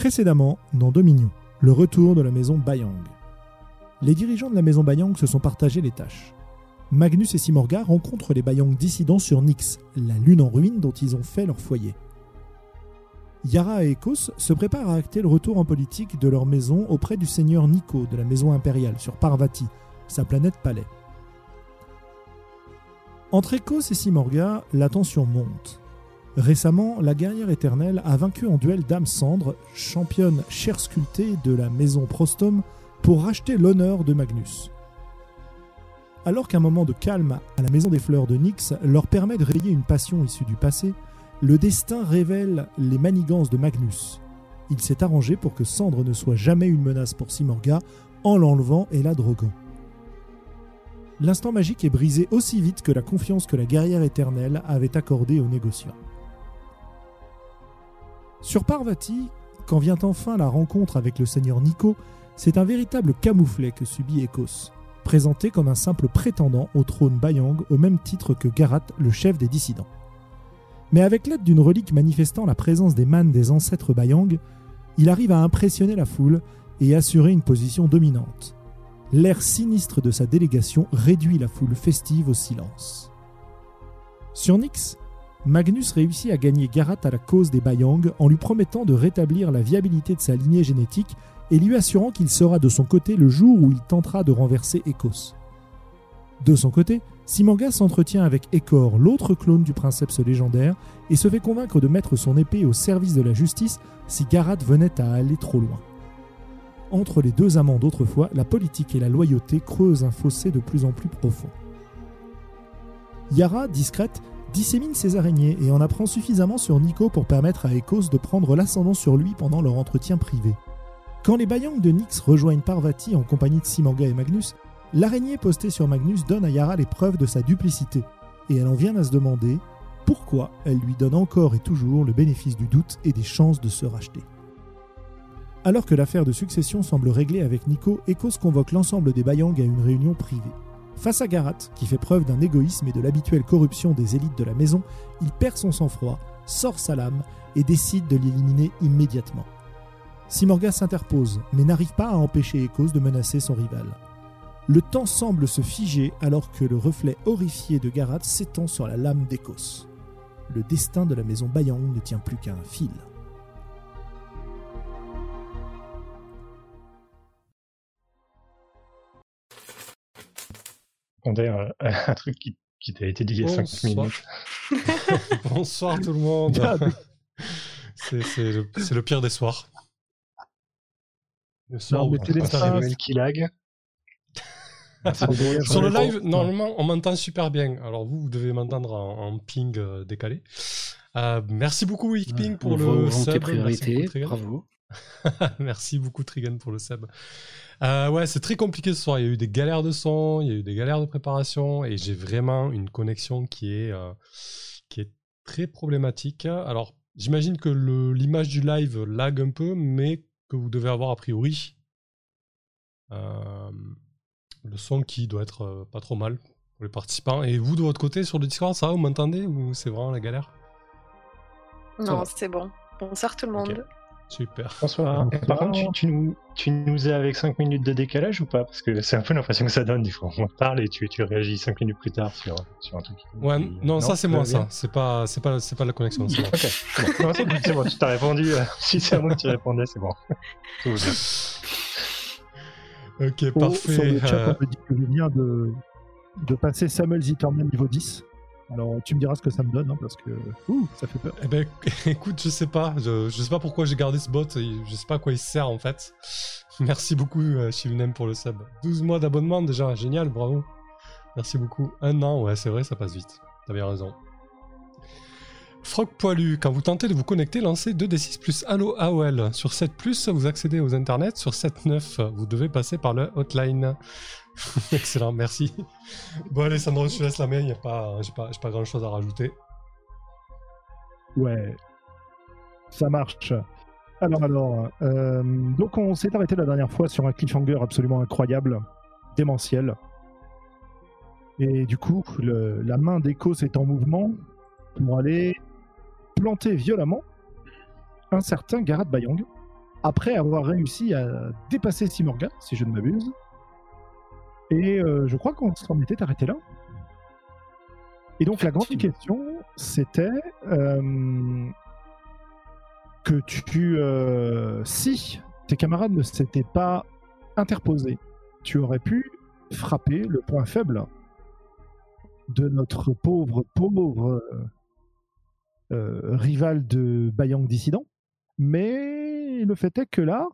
Précédemment, dans Dominion, le retour de la maison Bayang. Les dirigeants de la maison Bayang se sont partagés les tâches. Magnus et Simorga rencontrent les Bayang dissidents sur Nyx, la lune en ruine dont ils ont fait leur foyer. Yara et Ekos se préparent à acter le retour en politique de leur maison auprès du seigneur Nico de la maison impériale sur Parvati, sa planète palais. Entre Ekos et Simorga, la tension monte. Récemment, la guerrière éternelle a vaincu en duel Dame Cendre, championne chair sculptée de la maison Prostom, pour racheter l'honneur de Magnus. Alors qu'un moment de calme à la maison des fleurs de Nyx leur permet de réveiller une passion issue du passé, le destin révèle les manigances de Magnus. Il s'est arrangé pour que Cendre ne soit jamais une menace pour Simorga en l'enlevant et la droguant. L'instant magique est brisé aussi vite que la confiance que la guerrière éternelle avait accordée aux négociants. Sur Parvati, quand vient enfin la rencontre avec le seigneur Nico, c'est un véritable camouflet que subit Ekos, présenté comme un simple prétendant au trône Bayang au même titre que Garat, le chef des dissidents. Mais avec l'aide d'une relique manifestant la présence des mânes des ancêtres Bayang, il arrive à impressionner la foule et assurer une position dominante. L'air sinistre de sa délégation réduit la foule festive au silence. Sur Nyx, Magnus réussit à gagner Garat à la cause des Bayang en lui promettant de rétablir la viabilité de sa lignée génétique et lui assurant qu'il sera de son côté le jour où il tentera de renverser Ekos. De son côté, Simanga s'entretient avec Ekor, l'autre clone du princeps légendaire, et se fait convaincre de mettre son épée au service de la justice si Garat venait à aller trop loin. Entre les deux amants d'autrefois, la politique et la loyauté creusent un fossé de plus en plus profond. Yara, discrète, dissémine ses araignées et en apprend suffisamment sur Nico pour permettre à Ekos de prendre l'ascendant sur lui pendant leur entretien privé. Quand les Bayang de Nyx rejoignent Parvati en compagnie de Simanga et Magnus, l'araignée postée sur Magnus donne à Yara les preuves de sa duplicité, et elle en vient à se demander pourquoi elle lui donne encore et toujours le bénéfice du doute et des chances de se racheter. Alors que l'affaire de succession semble réglée avec Nico, Ekos convoque l'ensemble des Bayang à une réunion privée. Face à Garat, qui fait preuve d'un égoïsme et de l'habituelle corruption des élites de la maison, il perd son sang-froid, sort sa lame et décide de l'éliminer immédiatement. Simorga s'interpose, mais n'arrive pas à empêcher Ekos de menacer son rival. Le temps semble se figer alors que le reflet horrifié de Garat s'étend sur la lame d'Ekos. Le destin de la maison Bayang ne tient plus qu'à un fil. Répondais à, un truc qui, qui t'a été dit il y a 5 minutes. Bonsoir tout le monde. c'est le, le, pire des soirs. Le soir où Samuel qui lag. Sur le live, normalement, on m'entend super bien. Alors vous, vous devez m'entendre en, ping euh, décalé. Euh, merci beaucoup, Wikping, pour le sub. Priorité, bravo. merci beaucoup, Trigan, pour le sub. Euh, ouais, c'est très compliqué ce soir. Il y a eu des galères de son, il y a eu des galères de préparation, et j'ai vraiment une connexion qui est, euh, qui est très problématique. Alors, j'imagine que l'image du live lag un peu, mais que vous devez avoir a priori euh, le son qui doit être pas trop mal pour les participants. Et vous, de votre côté, sur le Discord, ça va, vous m'entendez ou c'est vraiment la galère? Non, c'est bon. Bonsoir tout le monde. Super. Bonsoir. Par contre, tu, nous, tu nous es avec 5 minutes de décalage ou pas? Parce que c'est un peu l'impression que ça donne des fois. On parle et tu, tu réagis 5 minutes plus tard sur, sur un truc. Ouais, non, ça c'est moi, ça. C'est pas, c'est pas, c'est pas la connexion. ok, c'est bon. c'est bon, tu t'as répondu. Euh, si c'est à moi que tu répondais, c'est bon. ok, parfait. Sur le chat, euh, on me dit que je viens de, de passer Samuel Zitterman niveau 10. Alors tu me diras ce que ça me donne, hein, parce que ouh, ça fait peur. Eh ben, écoute, je sais pas. Je, sais pas pourquoi j'ai gardé ce bot. Je sais pas à quoi il sert en fait. Merci beaucoup, euh, pour le sub. 12 mois d'abonnement déjà, génial, bravo. Merci beaucoup. Un an, ouais, c'est vrai, ça passe vite. T'as bien raison. Frog Poilu, quand vous tentez de vous connecter, lancez 2d6 plus Allo AOL. Sur 7 plus, vous accédez aux internets. Sur 7.9, vous devez passer par le hotline. Excellent, merci. Bon, allez, Sandro, je te laisse la main, j'ai pas, pas, pas grand chose à rajouter. Ouais, ça marche. Alors, alors, euh, donc on s'est arrêté la dernière fois sur un cliffhanger absolument incroyable, démentiel. Et du coup, la main d'Echo est en mouvement pour aller planter violemment un certain Garat Bayang, après avoir réussi à dépasser Simorga, si je ne m'abuse. Et euh, je crois qu'on s'en était arrêté là. Et donc la grande question, c'était euh, que tu, euh, si tes camarades ne s'étaient pas interposés, tu aurais pu frapper le point faible de notre pauvre, pauvre rival de Bayang Dissident. Mais le fait est que là,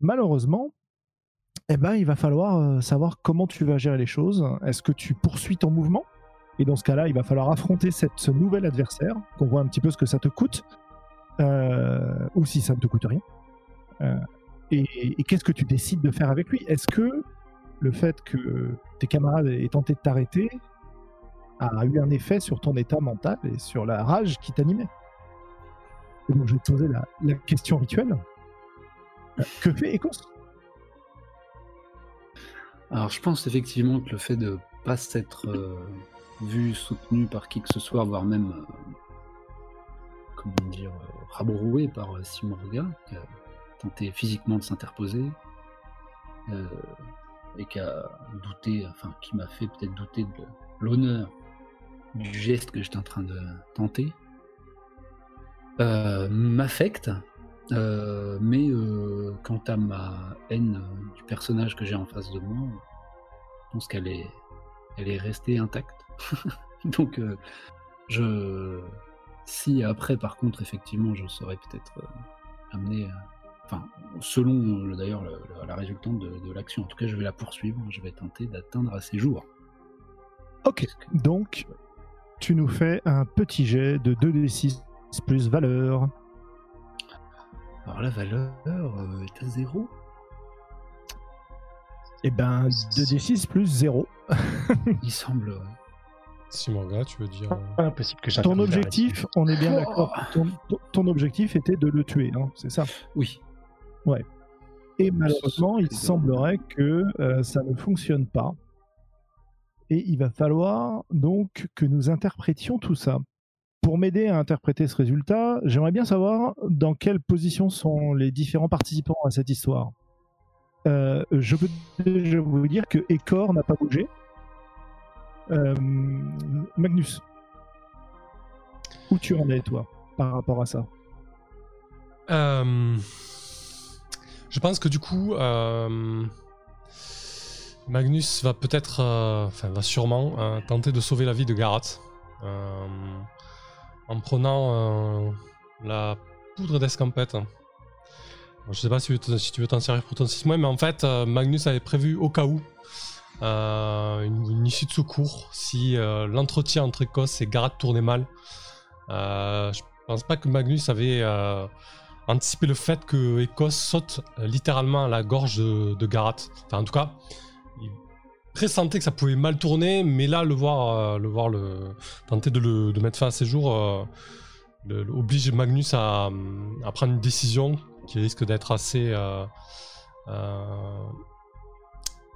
malheureusement, eh ben, il va falloir euh, savoir comment tu vas gérer les choses. Est-ce que tu poursuis ton mouvement? Et dans ce cas-là, il va falloir affronter cette, ce nouvel adversaire, qu'on voit un petit peu ce que ça te coûte, euh, ou si ça ne te coûte rien. Euh, et, qu'est-ce que tu décides de faire avec lui? Est-ce que le fait que tes camarades aient tenté de t'arrêter a eu un effet sur ton état mental et sur la rage qui t'animait donc je vais te poser la, question rituelle. Que fait Ecos alors je pense effectivement que le fait de pas s'être euh, vu soutenu par qui que ce soit, voire même euh, comment dire euh, rabroué par Simorga, qui a tenté physiquement de s'interposer et qui a douté, enfin qui m'a fait peut-être douter de l'honneur du geste que j'étais en train de tenter, m'affecte. mais quant à ma haine du personnage que j'ai en face de moi, je pense qu'elle est, elle est restée intacte. Donc, je, si après, par contre, effectivement, je serais peut-être amené, enfin, selon d'ailleurs la résultante de, l'action, en tout cas, je vais la poursuivre. Je vais tenter d'atteindre à ses jours. Ok. Donc, tu nous fais un petit jet de 2d6 plus valeur. Alors la valeur est à 0 Eh ben 2d6 plus 0. Il semble. Simanga, tu veux dire. Ah, impossible que Ton objectif, on est bien oh. d'accord, ton, objectif était de le tuer, hein, c'est ça? Oui. Ouais. Et malheureusement, il semblerait que euh, ça ne fonctionne pas. Et il va falloir donc que nous interprétions tout ça pour m'aider à interpréter ce résultat, j'aimerais bien savoir dans quelle position sont les différents participants à cette histoire. Euh, je peux déjà vous dire que Ecor n'a pas bougé. Euh, Magnus, où tu en es toi par rapport à ça? Euh, Je pense que du coup, Magnus va peut-être, enfin va sûrement tenter de sauver la vie de Garat en prenant euh, la poudre d'escampette. Je sais pas si, tu veux t'en servir pour ton 6 mois, mais en fait, euh, Magnus avait prévu au cas où euh, une, issue de secours si l'entretien entre Écosse et Garat tournait mal. je pense pas que Magnus avait anticipé le fait que Écosse saute littéralement à la gorge de, de Garat. Enfin, en tout cas, pressentait que ça pouvait mal tourner, mais là, le voir, euh, le, voir le, tenter de, le, mettre fin à ses jours euh, oblige Magnus à, prendre une décision qui risque d'être assez. Euh,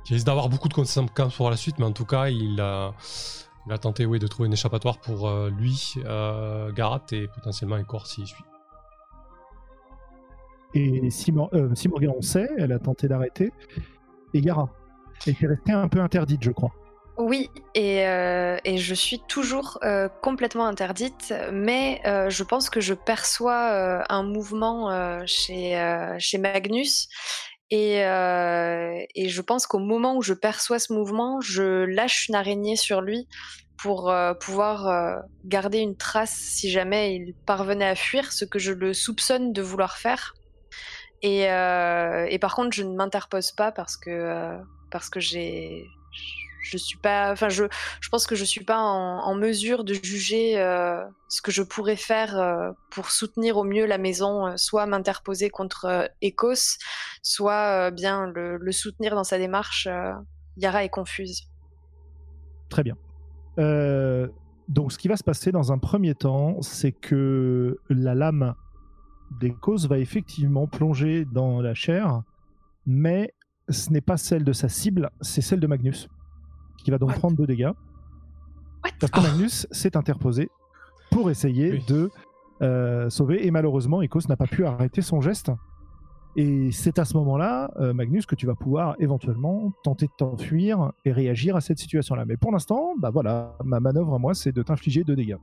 qui risque d'avoir beaucoup de conséquences pour la suite, mais en tout cas, il a, il tenté oui, de trouver une échappatoire pour lui, Garat et potentiellement Ecor s'il suit. Et si, Morgan, on sait, elle a tenté d'arrêter. Et Gara et qui est restée un peu interdite, je crois. Oui, et, euh, et je suis toujours euh, complètement interdite, mais euh, je pense que je perçois un mouvement chez, chez Magnus, et, et je pense qu'au moment où je perçois ce mouvement, je lâche une araignée sur lui pour pouvoir garder une trace si jamais il parvenait à fuir, ce que je le soupçonne de vouloir faire. Et, et par contre, je ne m'interpose pas parce que parce que j'ai je suis pas enfin je, je pense que je suis pas en, mesure de juger euh, ce que je pourrais faire euh, pour soutenir au mieux la maison euh, soit m'interposer contre Ecos soit bien le, le, soutenir dans sa démarche Yara est confuse. Très bien. Donc ce qui va se passer dans un premier temps c'est que la lame d'Ecos va effectivement plonger dans la chair mais ce n'est pas celle de sa cible, c'est celle de Magnus, qui va donc prendre deux dégâts. parce que Magnus s'est interposé pour essayer de euh, sauver, et malheureusement, Ecos n'a pas pu arrêter son geste. Et c'est à ce moment-là, euh, Magnus, que tu vas pouvoir éventuellement tenter de t'enfuir et réagir à cette situation-là. Mais pour l'instant, bah voilà, ma manœuvre à moi, c'est de t'infliger deux dégâts.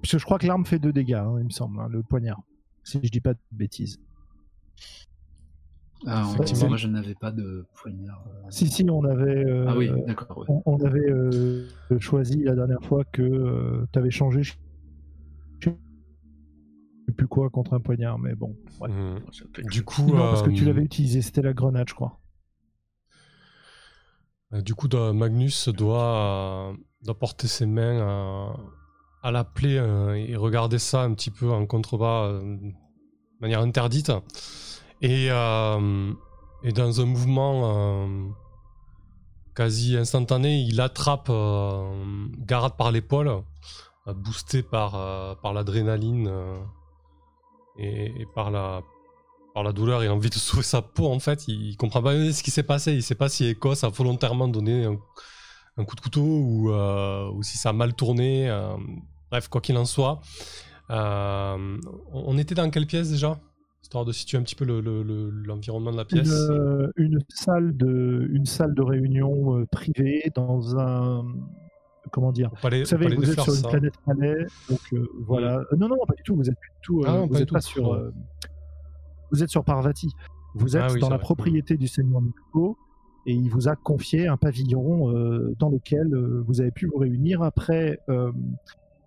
Parce que je crois que l'arme fait deux dégâts, hein, il me semble, hein, le poignard. Si je dis pas de bêtises. Ah, en- Effectivement. moi je n'avais pas de poignard. euh. Si, si, on avait, euh, Ah oui, d'accord. ouais. on, on avait euh, choisi la dernière fois que tu avais changé, je sais plus quoi, contre un poignard, mais bon. ouais. Peut- Du coup, Non, parce que tu euh, l'avais utilisé, c'était la grenade, je crois. Euh, Du coup, Magnus doit, euh, doit porter ses mains à, à la plaie euh, et regarder ça un petit peu en contrebas euh, de manière interdite. Et, euh, et dans un mouvement euh, quasi instantané, il attrape euh, par l'épaule, euh, boosté par, par l'adrénaline et, et par la, par la douleur, a envie de sauver sa peau en fait. Il, il comprend pas ce qui s'est passé. Il sait pas si Écosse a volontairement donné un, coup de couteau ou, ou si ça a mal tourné. bref, quoi qu'il en soit. On était dans quelle pièce déjà? Histoire de situer un petit peu le- le- le- l'environnement de la pièce. euh, une salle de, une salle de réunion euh, privée dans un, comment dire, palais, Vous savez, vous êtes fleurs, sur une ça. planète Palais, donc euh, voilà. Euh, non, non, pas du tout. Vous êtes plus du tout. euh, Ah non, vous pas sur. vous êtes sur Parvati. Vous êtes Ah oui, dans la vrai. propriété du Seigneur Nico et il vous a confié un pavillon dans lequel vous avez pu vous réunir après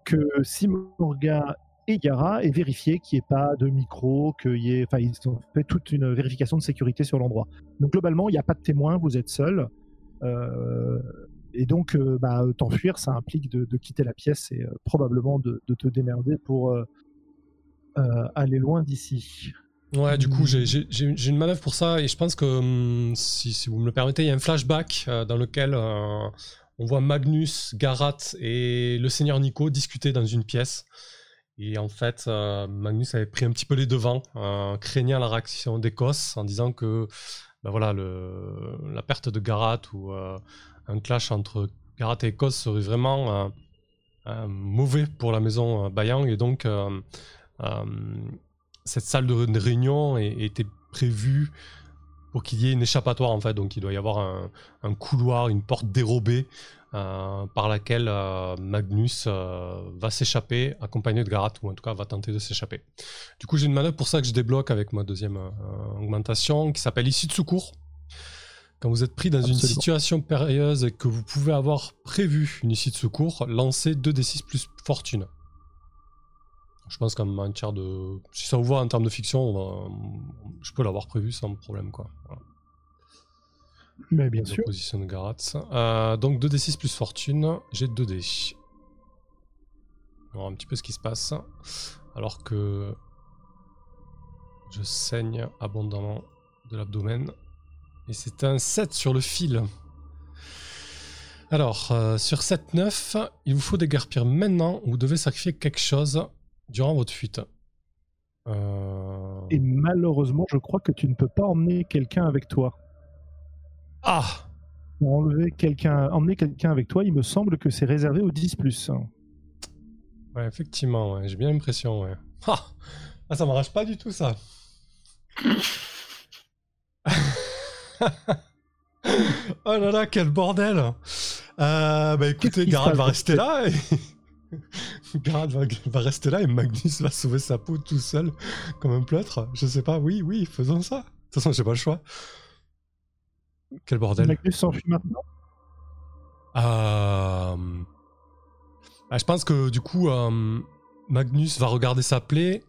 que Simorga et Yara aient vérifié qu'il n'y ait pas de micro, qu'il y ait, enfin, ils ont fait toute une vérification de sécurité sur l'endroit. Donc globalement, il n'y a pas de témoins, vous êtes seul. Euh, et donc, euh, bah, t'enfuir, ça implique de, de quitter la pièce et euh, probablement de, de te démerder pour euh, euh, aller loin d'ici. Ouais, du coup, Hmm. j'ai- j'ai j'ai- j'ai une manœuvre pour ça et je pense que, hum, si, si vous me le permettez, il y a un flashback euh, dans lequel euh, on voit Magnus, Garat et le seigneur Nico discuter dans une pièce. Et en fait, euh, Magnus avait pris un petit peu les devants, craignant la réaction d'Écosse en disant que ben voilà, la perte de Garat ou euh, un clash entre Garat et Écosse serait vraiment euh, mauvais pour la maison Bayang et donc cette salle de ré- de réunion était prévue pour qu'il y ait une échappatoire en fait. Donc il doit y avoir un couloir, une porte dérobée euh, par laquelle euh, Magnus euh, va s'échapper accompagné de Garat ou en tout cas va tenter de s'échapper. Du coup j'ai une manœuvre pour ça que je débloque avec ma deuxième augmentation qui s'appelle issue de secours. Quand vous êtes pris dans une situation périlleuse et que vous pouvez avoir prévu une issue de secours, lancez 2d6 plus fortune. Je pense qu'en matière de. Si ça vous voit en termes de fiction, va- je peux l'avoir prévu sans problème. Quoi. Voilà. Mais bien sûr. position de. Euh, donc 2d6 plus fortune, j'ai 2d. On va voir un petit peu ce qui se passe. Alors que je saigne abondamment de l'abdomen. Et c'est un 7 sur le fil. Alors, euh, sur 7-9, il vous faut déguerpir maintenant ou vous devez sacrifier quelque chose durant votre fuite. Euh, Et malheureusement, je crois que tu ne peux pas emmener quelqu'un avec toi. Ah Pour enlever quelqu'un, emmener quelqu'un avec toi, il me semble que c'est réservé aux 10 Ouais, effectivement, ouais, j'ai bien l'impression, ouais. Ah, Ah, ça m'arrache pas du tout, ça. oh là là, quel bordel euh, Bah écoutez, Garad va rester là et... Garad va, va rester là et Magnus va sauver sa peau tout seul, comme un pleutre. Je sais pas, oui, oui, faisons ça. De toute façon, j'ai pas le choix. Quel bordel. Magnus s'enfuit maintenant. Euh, bah, je pense que du coup, euh, Magnus va regarder sa plaie.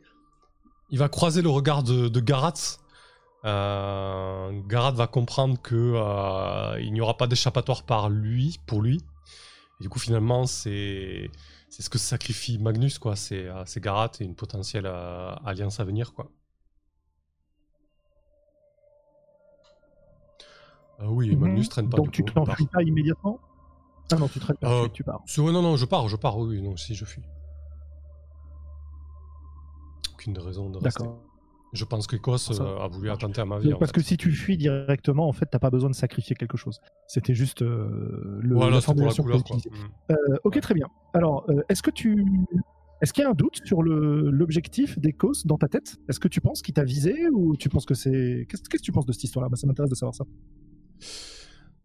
Il va croiser le regard de, de Garat. Euh, Garat va comprendre que il n'y aura pas d'échappatoire par lui, pour lui. Et du coup, finalement, c'est c'est ce que sacrifie Magnus, quoi. C'est Garat et une potentielle alliance à venir, quoi. Ah oui, Magnus traîne pas. Donc du tu coup, t'enfuis pas immédiatement? Ah non, tu traînes pas, Euh, tu- tu pars. Non, non, je pars, je pars, oui, non, si, je fuis. Aucune raison de rester. D'accord. Je pense qu'Écosse Ça euh, a voulu attenter à ma vie. Donc, parce fait. que si tu fuis directement, en fait, t'as pas besoin de sacrifier quelque chose. C'était juste euh, le, Voilà, la c'est pour la formulation que couleur, quoi. Mm. Euh, ok, très bien. Alors, est-ce que tu Est-ce qu'il y a un doute sur l'objectif d'Ecos dans ta tête? Est-ce que tu penses qu'il t'a visé ou tu penses que c'est. Qu'est-ce que tu penses de cette histoire-là? Moi, Ça m'intéresse de savoir ça.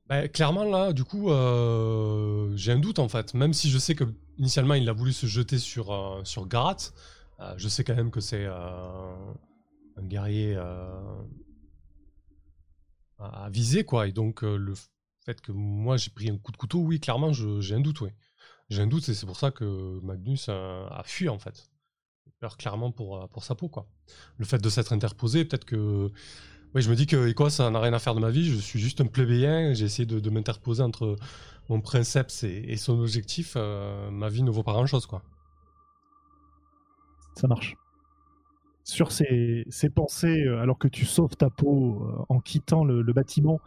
Bah, clairement, là, du coup, euh, j'ai un doute en fait. Même si je sais que initialement il a voulu se jeter sur, euh, Garat, euh, je sais quand même que c'est un guerrier à viser, quoi. Et donc, le fait que moi j'ai pris un coup de couteau, oui, clairement, j'ai un doute, oui. J'ai un doute et c'est pour ça que Magnus a fui en fait. Peur clairement pour, pour sa peau, quoi. Le fait de s'être interposé, peut-être que oui, je me dis que Écosse, ça n'a rien à faire de ma vie. Je suis juste un plébéien. J'ai essayé de, de m'interposer entre mon princeps et, et son objectif. Euh, ma vie ne vaut pas grand-chose, quoi. Ça marche. Sur ces, ces pensées, euh, alors que tu sauves ta peau euh, en quittant le, le bâtiment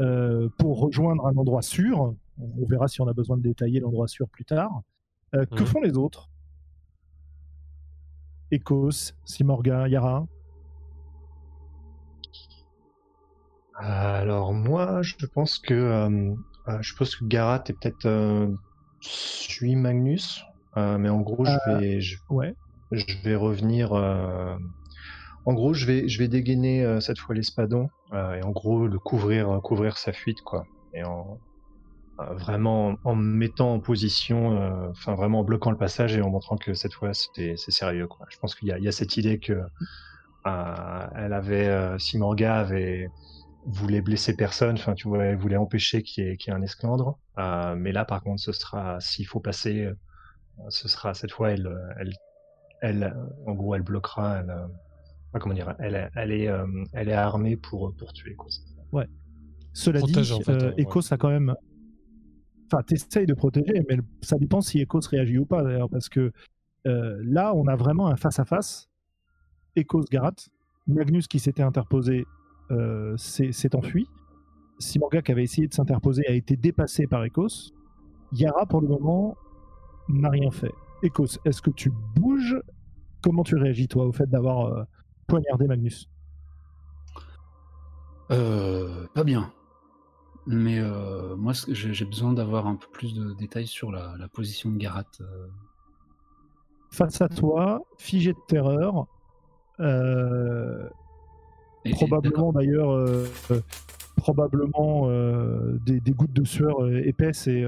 euh, pour rejoindre un endroit sûr, on, verra si on a besoin de détailler l'endroit sûr plus tard. euh, Que Mhm. font les autres? Ecos, Simorga, Yara? Alors moi, je pense que euh, euh, je pense que Garat est peut-être euh, suit Magnus, euh, mais en gros, je vais je, Ouais. je vais revenir. euh, En gros, je vais je vais dégainer euh, cette fois l'espadon euh, et en gros le couvrir couvrir sa fuite quoi. Et en euh, vraiment en me mettant en position, euh, enfin vraiment en bloquant le passage et en montrant que cette fois c'est c'est sérieux quoi. Je pense qu'il y a il y a cette idée que euh, elle avait euh, Simorga avait voulait blesser personne, enfin tu vois, elle voulait empêcher qu'il y, ait- qu'il y ait un esclandre. Euh, mais là par contre, ce sera s'il faut passer, euh, ce sera cette fois elle, elle, elle, en gros, elle bloquera. Elle, euh, enfin, comment dire, elle, elle est, euh, elle est armée pour pour tuer quoi. Cela Protège, dit, en fait, euh, ouais. Ecos a quand même. Enfin, t'essayes de protéger, mais ça dépend si Ecos réagit ou pas d'ailleurs, parce que euh, là, on a vraiment un face-à-face. Ecos Garat, Magnus qui s'était interposé s'est s'est enfui. Simorga qui avait essayé de s'interposer a été dépassé par Ecos. Yara, pour le moment, n'a rien fait. Ecos, est-ce que tu bouges? Comment tu réagis, toi, au fait d'avoir euh, poignardé Magnus? Euh, pas bien. Mais euh, moi, j'ai besoin d'avoir un peu plus de détails sur la, la position de Garat. euh. Face à toi, figé de terreur, euh, Et- probablement d'ailleurs euh, euh, probablement euh, des, des gouttes de sueur épaisses et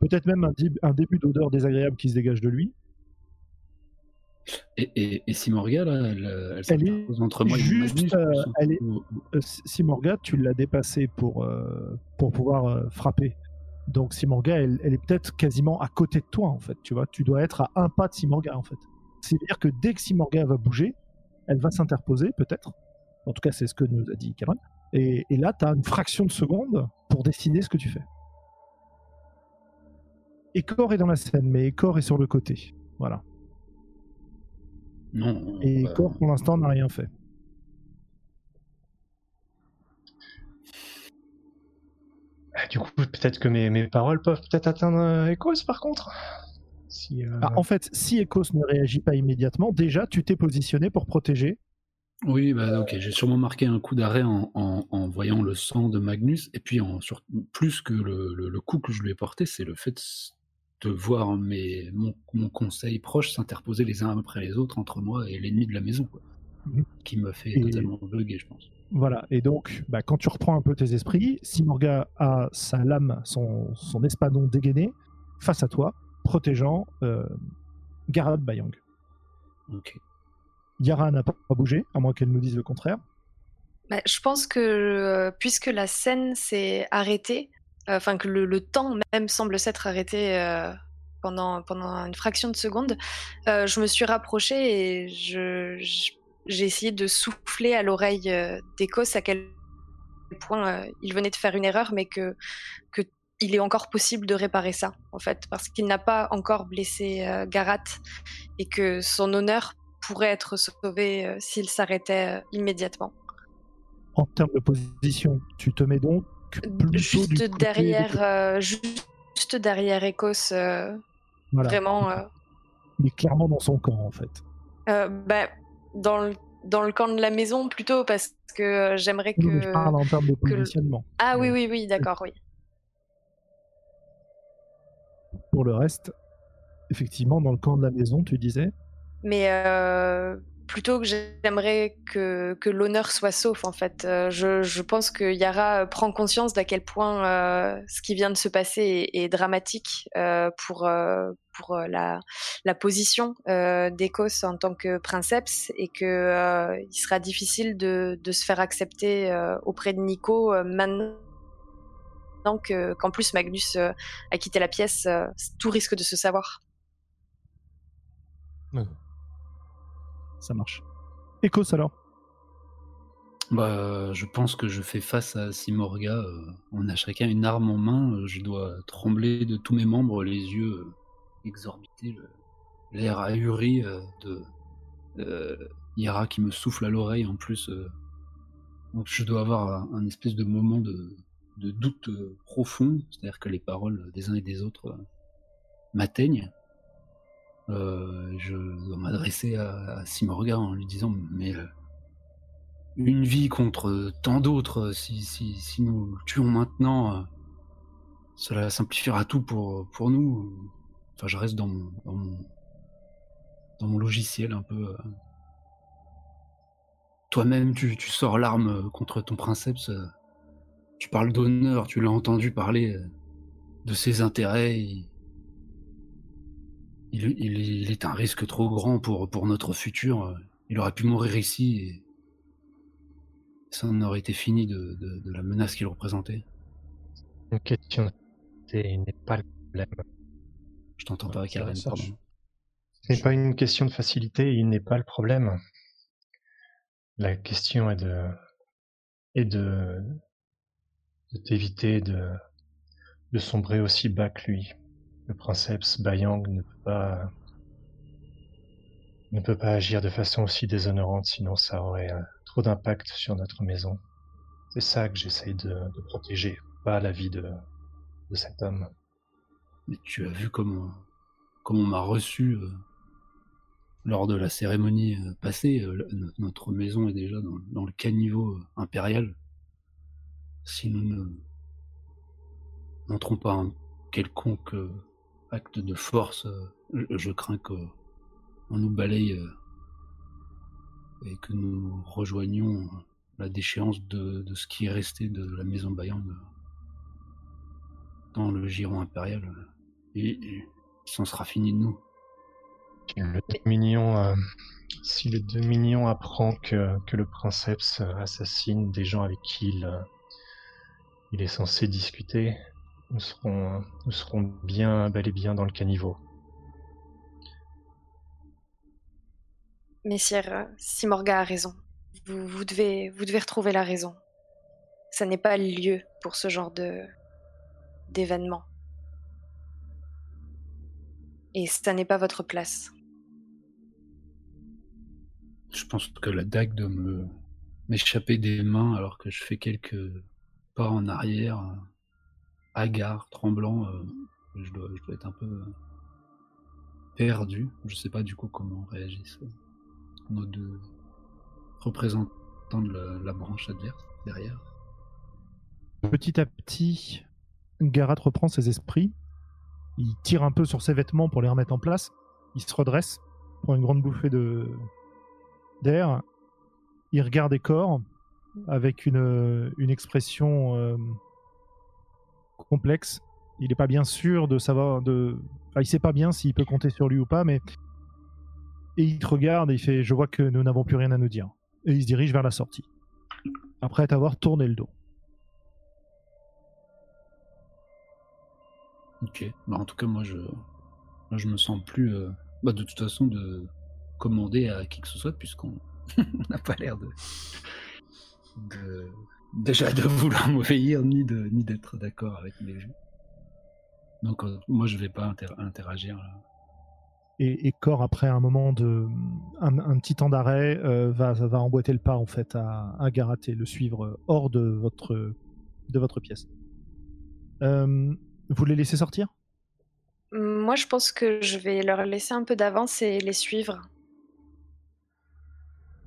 peut-être même un, début d'odeur désagréable qui se dégage de lui. Et, et, et Simorga, là, elle, elle Elle est entre moi et juste, Magnus, euh, ou- elle est- ou- Simorga, tu l'as dépassé pour, euh, pour pouvoir euh, frapper. Donc Simorga, elle, elle est peut-être quasiment à côté de toi en fait. Tu vois, tu dois être à un pas de Simorga en fait. C'est-à-dire que dès que Simorga va bouger, elle va s'interposer peut-être. En tout cas, c'est ce que nous a dit Cameron. Et, et là, tu as une fraction de seconde pour décider ce que tu fais. Ecor est dans la scène, mais Ecor est sur le côté. Voilà. Non. Et bah, Ecor, pour l'instant, n'a rien fait. Ah, Du coup, peut-être que mes, mes paroles peuvent peut-être atteindre euh, Ecos par contre. Si, euh, Ah, en fait, si Ecos ne réagit pas immédiatement, déjà, tu t'es positionné pour protéger. Oui, bah ok, j'ai sûrement marqué un coup d'arrêt en, en- en voyant le sang de Magnus, et puis en, sur, plus que le, le- le coup que je lui ai porté, c'est le fait de voir mes, mon, mon conseil proche s'interposer les uns après les autres entre moi et l'ennemi de la maison, quoi, Mhm. qui me fait Et- totalement bugger, je pense. Voilà, et donc, bah, quand tu reprends un peu tes esprits, Simorga a sa lame, son, son espadon dégainé, face à toi, protégeant euh, Garad Bayang. Ok. Yara n'a pas bougé, à moins qu'elle nous dise le contraire. Bah, je pense que euh, puisque la scène s'est arrêtée, euh, enfin que le, temps même semble s'être arrêté euh, pendant, pendant une fraction de seconde, je me suis rapprochée et j'ai essayé de souffler à l'oreille d'Écosse à quel point il venait de faire une erreur, mais que, que il est encore possible de réparer ça, en fait, parce qu'il n'a pas encore blessé Garat et que son honneur pourrait être sauvé euh, s'il s'arrêtait euh, immédiatement. En termes de position, tu te mets donc du juste derrière, de- euh, juste derrière euh, Voilà. vraiment, Mais clairement dans son camp, en fait. bah, dans le dans le camp de la maison plutôt parce que j'aimerais Non, mais je que. parle en termes de que positionnement. Ah oui oui oui d'accord oui. Pour le reste, effectivement dans le camp de la maison, tu disais. Mais euh, plutôt que j'aimerais que, que l'honneur soit sauf, en fait. Euh, je, pense que Yara prend conscience d'à quel point euh, ce qui vient de se passer est, dramatique pour, pour la, position d'Écosse en tant que princeps et qu'il il sera difficile de, se faire accepter auprès de Nico maintenant qu'en plus Magnus a quitté la pièce, tout risque de se savoir. Ça marche. Écos alors bah, je pense que je fais face à Simorga. on a chacun une arme en main. Je dois trembler de tous mes membres, les yeux exorbités, l'air ahuri de euh, Yara qui me souffle à l'oreille en plus. je dois avoir un, un espèce de moment de, de doute profond, c'est-à-dire que les paroles des uns et des autres m'atteignent. Euh, je dois m'adresser à, Simorga en lui disant Mais euh, une vie contre tant d'autres, si, si, si, nous tuons maintenant, euh, cela simplifiera tout pour, nous. Enfin, je reste dans mon, dans mon, logiciel un peu. Toi-même, tu, tu, sors l'arme contre ton princeps. tu parles d'honneur, tu l'as entendu parler de ses intérêts. Il, est un risque trop grand pour, pour notre futur. Il aurait pu mourir ici et ça en aurait été fini de, de, la menace qu'il représentait. Une question n'est pas le problème. Je t'entends pas, Karen, pardon. Ce n'est pas une question de facilité, il n'est pas le problème. La question est de est de d'éviter de, de sombrer aussi bas que lui le princeps Bayang ne peut pas ne peut pas agir de façon aussi déshonorante, sinon ça aurait euh, trop d'impact sur notre maison. C'est ça que j'essaye de, protéger, pas la vie de, cet homme. Mais tu as vu comment, comment on m'a reçu euh, lors de la cérémonie euh, passée. notre maison est déjà dans, le caniveau impérial. Si nous ne montrons pas un quelconque acte de force, euh, je, crains qu'on nous balaye euh, et que nous rejoignions la déchéance de, ce qui est resté de la maison Bayang dans le giron impérial. Et, ça sera fini de nous. Le Dominion, euh, si le Dominion apprend que, le princeps assassine des gens avec qui il est censé discuter, nous serons, nous serons bien, bel et bien dans le caniveau. Messire, Simorga a raison. Vous, vous, devez, vous devez retrouver la raison. Ça n'est pas le lieu pour ce genre de d'événement. Et ça n'est pas votre place. Je pense que la dague de me m'échapper des mains alors que je fais quelques pas en arrière hagard, tremblant, euh, je, dois, être un peu euh, perdu. Je sais pas du coup comment réagissent euh, nos deux représentants de la, branche adverse derrière. Petit à petit, Garat reprend ses esprits. Il tire un peu sur ses vêtements pour les remettre en place. Il se redresse, prend une grande bouffée de d'air. Il regarde les corps avec une, une expression complexe. Il n'est pas bien sûr de savoir. De... Enfin, il sait pas bien s'il peut compter sur lui ou pas, mais. Et il te regarde et il fait Je vois que nous n'avons plus rien à nous dire. Et il se dirige vers la sortie. Après t'avoir tourné le dos. Ok. Bah, en tout cas, moi, je, me sens plus. Euh, bah, de toute façon, de commander à qui que ce soit, puisqu'on n'a pas l'air de déjà de vouloir m'obéir ni de ni d'être d'accord avec mes vues. Donc euh, moi je vais pas interagir là. Et, et Cor après un moment de un, petit temps d'arrêt euh, va va emboîter le pas en fait à, à Garat et le suivre hors de votre de votre pièce. Euh, vous les laissez sortir? Moi je pense que je vais leur laisser un peu d'avance et les suivre.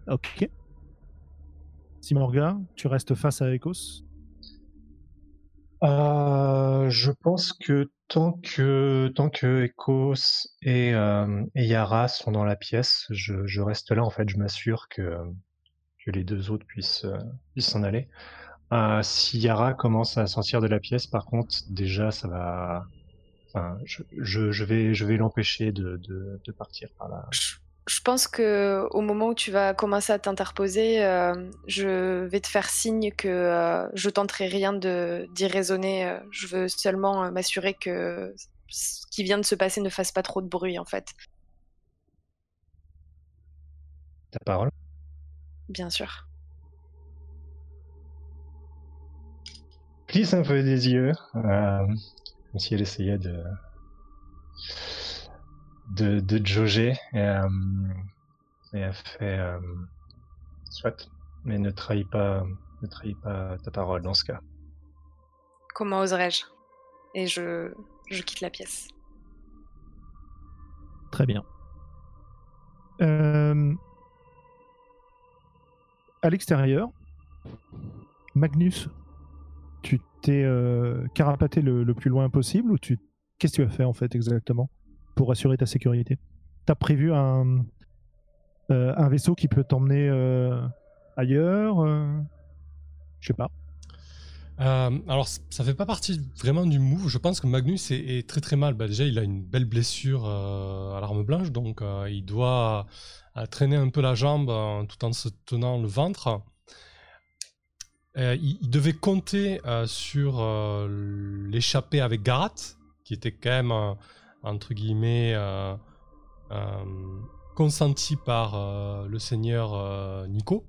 Ok. Simorga, tu restes face à Ecos? Euh, je pense que tant que tant que Ecos et, euh, et Yara sont dans la pièce, je, je reste là en fait. Je m'assure que que les deux autres puissent euh, puissent s'en aller. Euh, si Yara commence à sortir de la pièce, par contre, déjà ça va. Enfin, je, je, je vais je vais l'empêcher de, de, de partir par là. Je pense que au moment où tu vas commencer à t'interposer, euh, je vais te faire signe que euh, je tenterai rien de d'y raisonner. euh, Je veux seulement m'assurer que ce qui vient de se passer ne fasse pas trop de bruit, en fait. Ta parole. Bien sûr. plisse un peu des yeux, euh, comme si elle essayait de de, de jauger, et, euh, et elle fait euh, soit, mais ne trahis pas, ne trahis pas ta parole dans ce cas. Comment oserais-je? Et je, je quitte la pièce. Très bien. Euh, À l'extérieur, Magnus, tu t'es euh, carapaté le, le plus loin possible ou tu qu'est-ce que tu as fait en fait exactement? Pour assurer ta sécurité T'as prévu un euh, un vaisseau qui peut t'emmener euh, ailleurs euh, Je sais pas. Alors, ça fait pas partie vraiment du move. Je pense que Magnus est, très très mal. Bah, déjà, il a une belle blessure à l'arme blanche, donc il doit traîner un peu la jambe tout en se tenant le ventre. Il, devait compter sur euh, l'échappée avec Garat, qui était quand même, entre guillemets, euh, euh, consenti par euh, le seigneur Nico.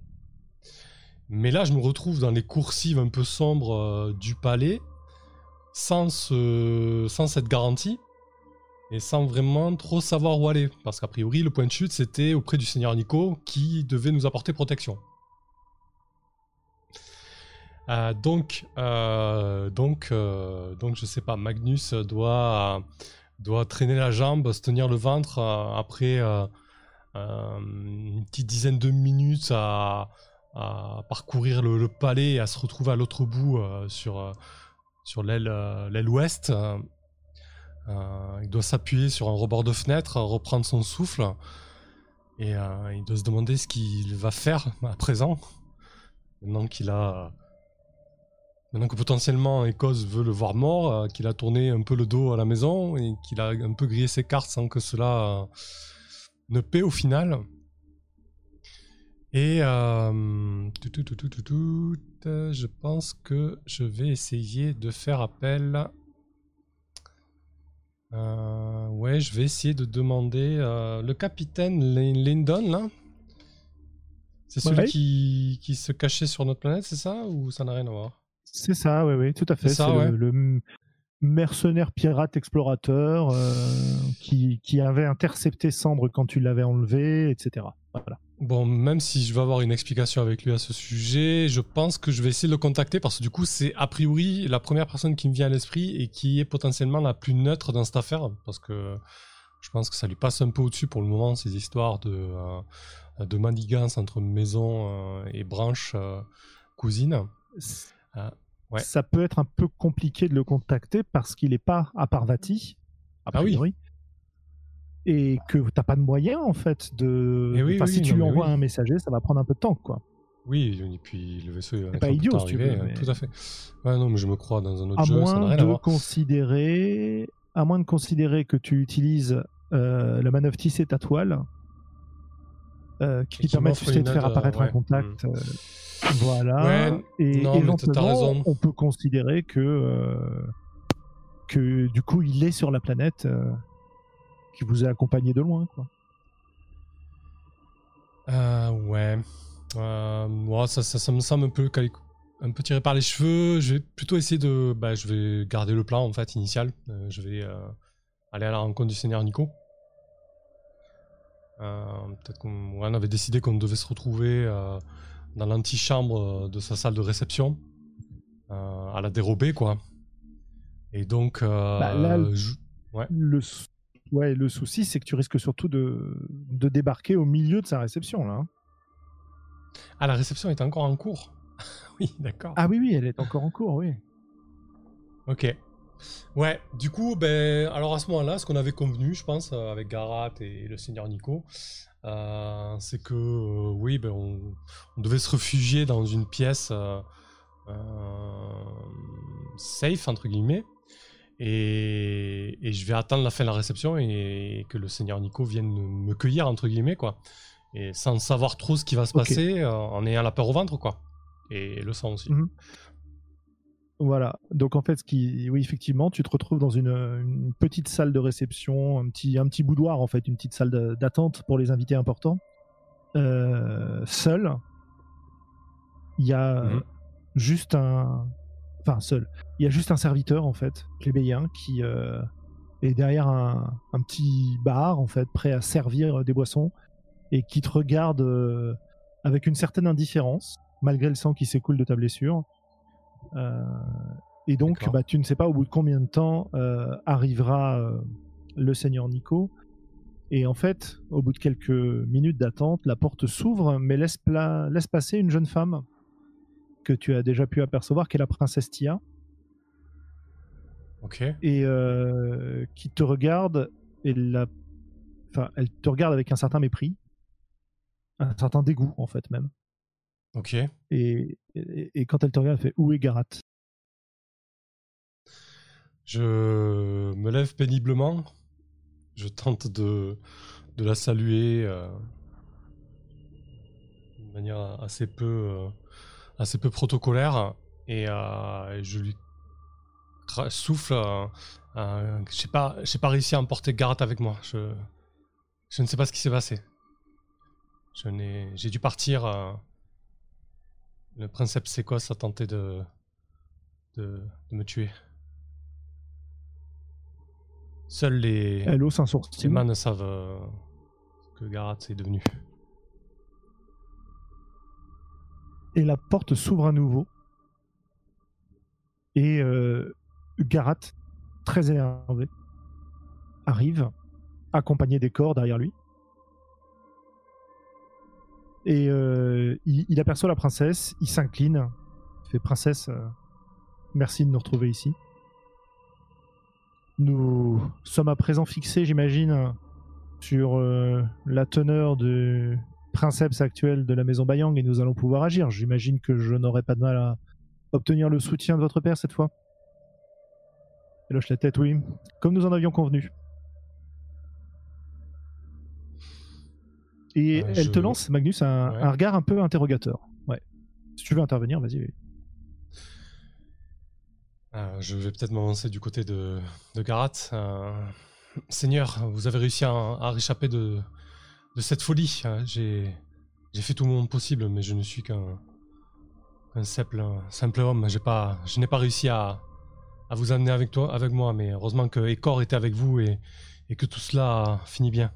Mais là, je me retrouve dans les coursives un peu sombres du palais, sans, ce- sans cette garantie, et sans vraiment trop savoir où aller. Parce qu'a priori, le point de chute, c'était auprès du Seigneur Nico, qui devait nous apporter protection. Donc, euh, donc, donc, je sais pas, Magnus doit, doit traîner la jambe, se tenir le ventre euh, après euh, euh, une petite dizaine de minutes à, parcourir le, palais et à se retrouver à l'autre bout sur, sur l'aile ouest. Il doit s'appuyer sur un rebord de fenêtre, reprendre son souffle et il doit se demander ce qu'il va faire à présent. Maintenant qu'il a. Maintenant que potentiellement Ecos veut le voir mort, euh, qu'il a tourné un peu le dos à la maison et qu'il a un peu grillé ses cartes sans que cela euh, ne paie au final. Et euh, tout, tout, tout, tout, tout, tout, euh, je pense que je vais essayer de faire appel. Ouais, je vais essayer de demander le capitaine Lyndon là. C'est celui Ouais. qui, qui se cachait sur notre planète, c'est ça Ou ça n'a rien à voir? C'est ça, oui, oui, tout à fait. C'est ouais. le, mercenaire pirate explorateur euh, qui, qui avait intercepté Cendre quand tu l'avais enlevé, etc. Voilà. Bon, même si je vais avoir une explication avec lui à ce sujet, je pense que je vais essayer de le contacter parce que du coup, c'est a priori la première personne qui me vient à l'esprit et qui est potentiellement la plus neutre dans cette affaire parce que je pense que ça lui passe un peu au-dessus pour le moment, ces histoires de, euh, de manigance entre maison euh, et branche cousine. Ouais. Ça peut être un peu compliqué de le contacter parce qu'il n'est pas à Parvati, a Ah oui. priori. Et que t'as pas de moyen en fait de. Eh oui, enfin, oui, si tu lui envoies un messager, ça va prendre un peu de temps, quoi. Oui, et puis le vaisseau est pas un peu idiot, si tu veux, euh, mais- Tout à fait. Ouais, non, mais je me crois dans un autre À jeu, ça moins rien à de voir. considérer, à moins de considérer que tu utilises euh, la manœuvre tisser ta toile, euh, qui, Et qui permet m'offre tu sais, une de faire euh, apparaître ouais, un contact. euh, voilà. Ouais, et non, raison. on peut considérer que euh, que du coup, il est sur la planète, euh, qui vous a accompagné de loin, quoi. Euh, ouais. Euh, ouais, ça, ça, ça me semble un peu, un peu tiré par les cheveux. Je vais plutôt essayer de. Bah, je vais garder le plan en fait initial. Euh, je vais euh, aller à la rencontre du Seigneur Nico. Euh, Peut-être qu'on ouais, on avait décidé qu'on devait se retrouver euh, dans l'antichambre de sa salle de réception, euh, à la dérobée quoi. Et donc, euh, Bah, là, ouais, le souci, c'est que tu risques surtout de, de débarquer au milieu de sa réception, là. hein. ah la réception est encore en cours. oui, d'accord. Ah oui, oui, elle est encore en cours, oui. Ok. Ouais, du coup, ben, alors à ce moment-là, ce qu'on avait convenu, je pense, euh, avec Garat et le seigneur Nico, euh, c'est que, euh, oui, ben, on, on devait se réfugier dans une pièce euh, safe, entre guillemets, et, et je vais attendre la fin de la réception et que le seigneur Nico vienne me cueillir, entre guillemets, quoi. Et sans savoir trop ce qui va se passer, en ayant la peur au ventre, quoi. Et le sang aussi. Mhm. Voilà. Donc en fait, ce qui, oui, effectivement, tu te retrouves dans une, une petite salle de réception, un petit, un petit boudoir en fait, une petite salle d'attente pour les invités importants. Euh, seul, il y a Mhm. juste un, enfin seul, il y a juste un serviteur en fait, plébéien, qui euh, est derrière un, un petit bar en fait, prêt à servir des boissons et qui te regarde euh, avec une certaine indifférence, malgré le sang qui s'écoule de ta blessure. Euh, et donc, bah, tu ne sais pas au bout de combien de temps euh, arrivera euh, le seigneur Nico. Et en fait, au bout de quelques minutes d'attente, la porte s'ouvre, mais laisse, pla- laisse passer une jeune femme que tu as déjà pu apercevoir, qui est la princesse Tia, Ok. et euh, qui te regarde, et la... enfin, elle te regarde avec un certain mépris, un certain dégoût en fait même. Ok. Et, et, et quand elle te regarde, elle fait Où est Garat Je me lève péniblement. Je tente de, de la saluer euh, de manière assez peu, euh, assez peu protocolaire. Et, euh, et je lui souffle. euh, je n'ai pas, j'ai pas réussi à emporter Garat avec moi. Je, je ne sais pas ce qui s'est passé. J'ai dû partir. Euh, le princeps Sécos a tenté de, de, de me tuer? Seuls les, Elle hausse un les sourcil. man savent euh, ce que Garat est devenu. et la porte s'ouvre à nouveau. Et euh, Garat, très énervé, arrive, accompagné des corps derrière lui. Et euh, il, il aperçoit la princesse, il s'incline, il fait Princesse, euh, merci de nous retrouver ici. Nous sommes à présent fixés, j'imagine, sur euh, la teneur du princeps actuel de la maison Bayang et nous allons pouvoir agir. J'imagine que je n'aurai pas de mal à obtenir le soutien de votre père cette fois. Elle hoche la tête, oui, comme nous en avions convenu. Et elle je- te lance, Magnus, un, Ouais. un regard un peu interrogateur. Ouais. Si tu veux intervenir, vas-y. oui. Euh, je vais peut-être m'avancer du côté de, de Garat. Euh, Seigneur, vous avez réussi à, à réchapper de, de cette folie. Euh, J'ai fait tout mon possible, mais je ne suis qu'un simple, simple homme. Pas, je n'ai pas réussi à, à vous amener avec, toi, avec moi, mais heureusement que Ekor était avec vous et, et que tout cela finit bien.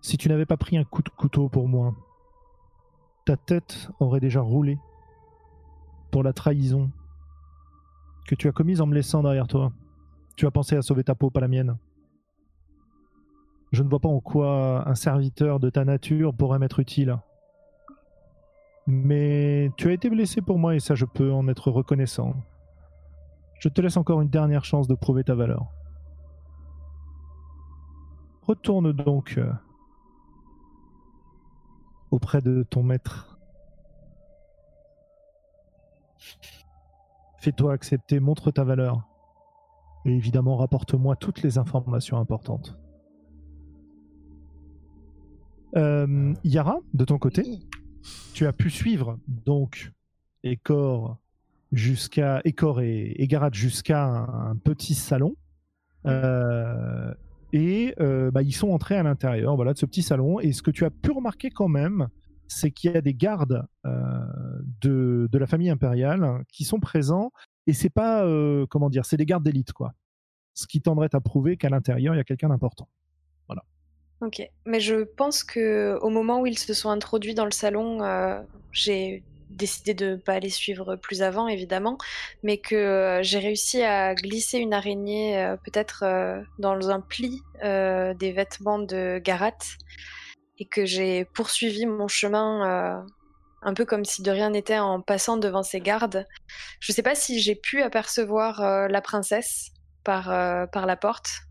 Si tu n'avais pas pris un coup de couteau pour moi, ta tête aurait déjà roulé pour la trahison que tu as commise en me laissant derrière toi. Tu as pensé à sauver ta peau, pas la mienne. Je ne vois pas en quoi un serviteur de ta nature pourrait m'être utile. Mais tu as été blessé pour moi et ça je peux en être reconnaissant. Je te laisse encore une dernière chance de prouver ta valeur. Retourne donc euh, auprès de ton maître. Fais-toi accepter, montre ta valeur. Et évidemment, rapporte-moi toutes les informations importantes. Euh, Yara, de ton côté, tu as pu suivre donc Ekor jusqu'à Ekor et, et Garat jusqu'à un, un petit salon. Euh, et euh, bah, ils sont entrés à l'intérieur voilà, de ce petit salon. Et ce que tu as pu remarquer quand même, c'est qu'il y a des gardes euh, de, de la famille impériale qui sont présents. Et c'est pas, euh, comment dire, c'est des gardes d'élite, quoi. Ce qui tendrait à prouver qu'à l'intérieur, il y a quelqu'un d'important. Ok, mais je pense que au moment où ils se sont introduits dans le salon, j'ai décidé de ne pas les suivre plus avant, évidemment, mais que euh, j'ai réussi à glisser une araignée euh, peut-être euh, dans un pli des vêtements de Garat et que j'ai poursuivi mon chemin un peu comme si de rien n'était en passant devant ces gardes. Je ne sais pas si j'ai pu apercevoir la princesse par, par la porte,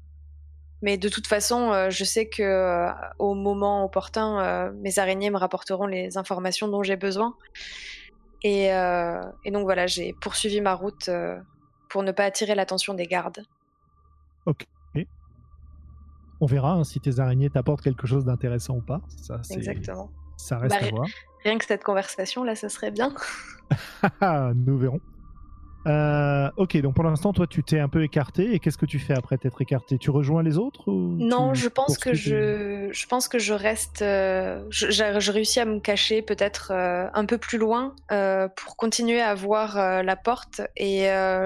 mais de toute façon, je sais que au moment opportun, mes araignées me rapporteront les informations dont j'ai besoin. Et, et, donc voilà, j'ai poursuivi ma route pour ne pas attirer l'attention des gardes. Ok. On verra hein, si tes araignées t'apportent quelque chose d'intéressant ou pas. Ça, Exactement. Ça reste bah, à voir. Rien que cette conversation là, ça serait bien. Nous verrons. Euh, ok, donc pour l'instant, toi, tu t'es un peu écarté. Et qu'est-ce que tu fais après t'être écarté? Tu rejoins les autres Non, je pense que je, je pense que je reste. Euh, je, je, réussis à me cacher peut-être euh, un peu plus loin pour continuer à voir la porte et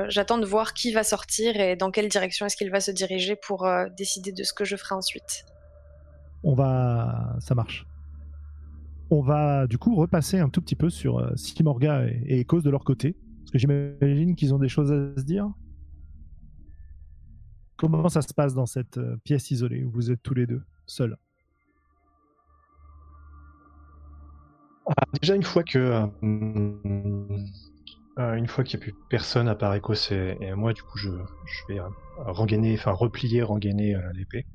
j'attends de voir qui va sortir et dans quelle direction est-ce qu'il va se diriger pour décider de ce que je ferai ensuite. On va, ça marche. On va du coup repasser un tout petit peu sur Simorga et, et Ecos de leur côté. Parce que j'imagine qu'ils ont des choses à se dire. Comment ça se passe dans cette euh, pièce isolée où vous êtes tous les deux, seuls? Ah, Déjà, une fois que. Euh, euh, une fois qu'il n'y a plus personne à part Ecos et, moi, du coup, je, vais enfin replier, rengainer l'épée.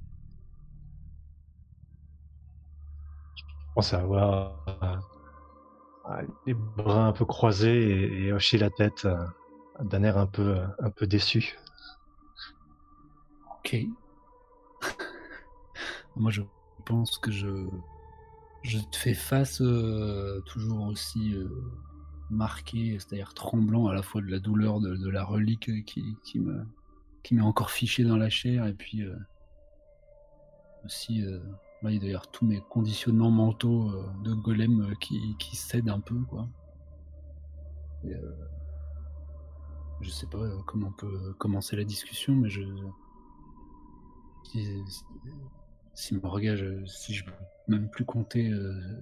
Je pense avoir les bras un peu croisés et, hocher la tête euh, d'un air un peu, peu déçu. Ok. Moi, je pense que je, te fais face euh, toujours aussi euh, marqué, c'est-à-dire tremblant à la fois de la douleur de, la relique qui, qui m'est encore fiché dans la chair et puis aussi Il y a d'ailleurs tous mes conditionnements mentaux euh, de golem euh, qui, qui, cèdent un peu, quoi. Euh, je sais pas comment on peut commencer la discussion, mais je. Si, si me regarde, si je peux même plus compter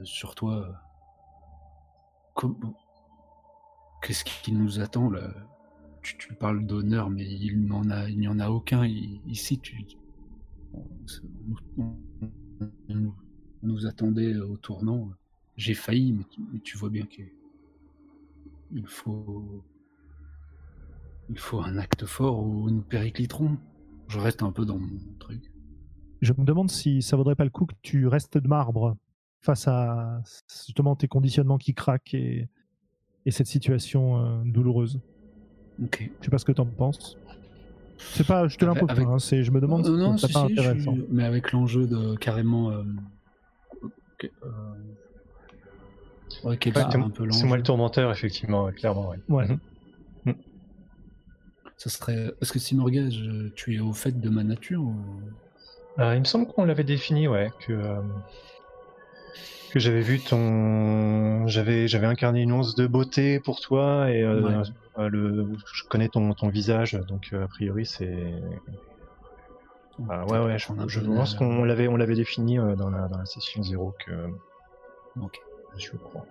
sur toi, qu'est-ce qui nous attend là? Tu, parles d'honneur, mais il n'y en en a aucun ici. Nous, nous attendait au tournant. J'ai failli, mais tu, vois bien qu'il faut, il faut un acte fort ou nous péricliterons. Je reste un peu dans mon truc. Je me demande si ça vaudrait pas le coup que tu restes de marbre face à justement tes conditionnements qui craquent et, et cette situation euh, douloureuse. Ok. Je sais pas ce que tu en penses. C'est pas, je te l'impose pas, hein, c'est, je me demande si non, c'est pas intéressant. Mais avec l'enjeu de carrément. Euh... Euh... Ouais, c'est moi le tourmenteur, effectivement, clairement. Ouais. Mhm. Mhm. Ça serait. Est-ce que Simorgage, tu es au fait de ma nature ou... Euh, il me semble qu'on l'avait défini, ouais, que euh, que j'avais vu ton, j'avais j'avais incarné une once de beauté pour toi et euh, euh, le, je connais ton, ton visage, donc euh, a priori c'est. Ouais ouais, je, je pense qu'on l'avait on l'avait défini dans la dans la session 0 que. Ok. Je crois.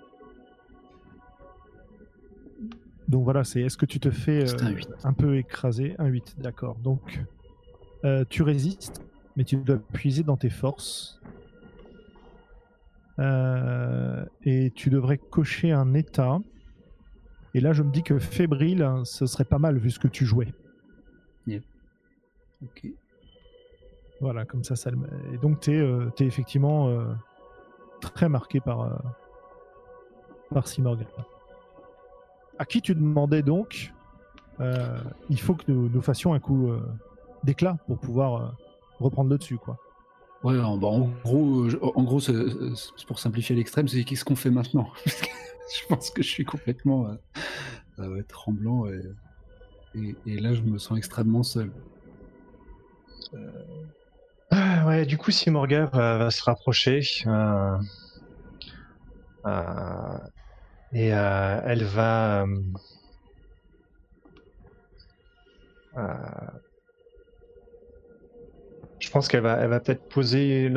Donc voilà, c'est est-ce que tu te fais un, peu écraser? Un 8, d'accord. Donc tu résistes, mais tu dois puiser dans tes forces euh, et tu devrais cocher un état. Et là, je me dis que fébrile, hein, ce serait pas mal vu ce que tu jouais. Ok. Voilà, comme ça, ça Et donc, tu es, euh, effectivement euh, très marqué par, par Simorgan. À qui tu demandais donc Il faut que nous, nous fassions un coup d'éclat pour pouvoir reprendre le dessus, quoi. Ouais, en, gros, euh, en gros, c'est pour simplifier l'extrême, c'est qu'est-ce qu'on fait maintenant Je pense que je suis complètement euh, euh, tremblant et, et, là, je me sens extrêmement seul. Ah, ouais, du coup, si Morgan va se rapprocher et elle va je pense qu'elle va, elle va peut-être poser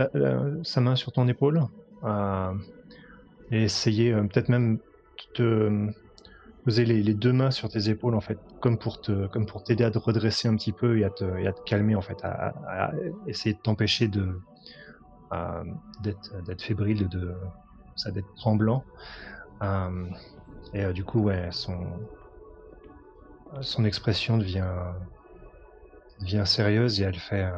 sa main sur ton épaule euh, et essayer euh, peut-être même de euh, poser les, deux mains sur tes épaules en fait, comme pour te, comme pour t'aider à te redresser un petit peu et à te, et à te calmer en fait, à, essayer de t'empêcher de, euh, d'être d'être fébrile, de ça d'être tremblant. Et du coup, ouais, son son expression devient devient sérieuse et elle fait.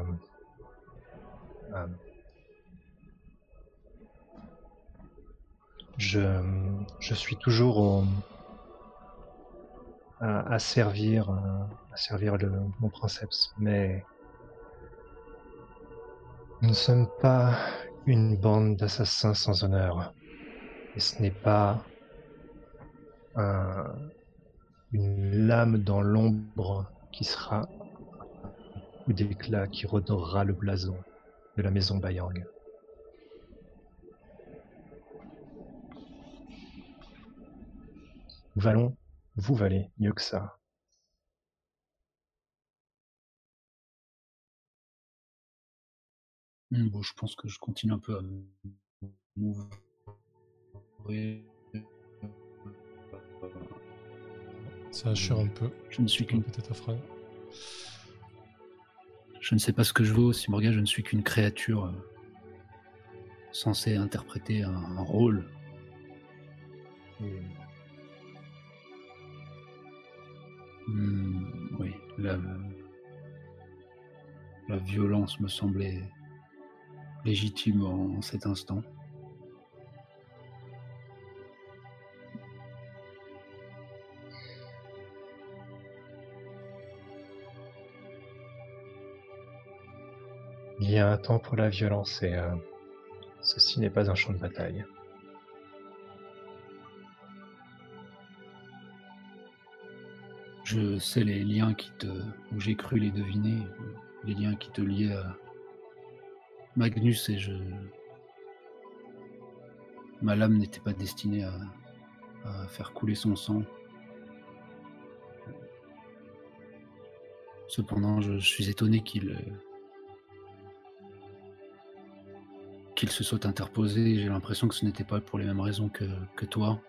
Je, je suis toujours au- à, servir, euh, à servir le, mon princeps, mais nous ne sommes pas une bande d'assassins sans honneur. Et ce n'est pas un- une lame dans l'ombre qui sera coup d'éclat qui redorera le blason de la maison Bayang. Nous valons, vous valez mieux que ça. Bon, je pense que je continue un peu à m'ouvrir. Ça assure un peu. Je ne suis qu'une Peut-être à Fran. Je ne sais pas ce que je vaux, si Morgan, je ne suis qu'une créature euh, censée interpréter un, rôle. Et- Hmm, oui, la, violence me semblait légitime en cet instant. Il y a un temps pour la violence et euh, ceci n'est pas un champ de bataille. Je sais les liens qui te, j'ai cru les deviner, les liens qui te liaient à Magnus et je, ma lame n'était pas destinée à, faire couler son sang. Cependant, je suis étonné qu'il qu'il se soit interposé. J'ai l'impression que ce n'était pas pour les mêmes raisons que, toi.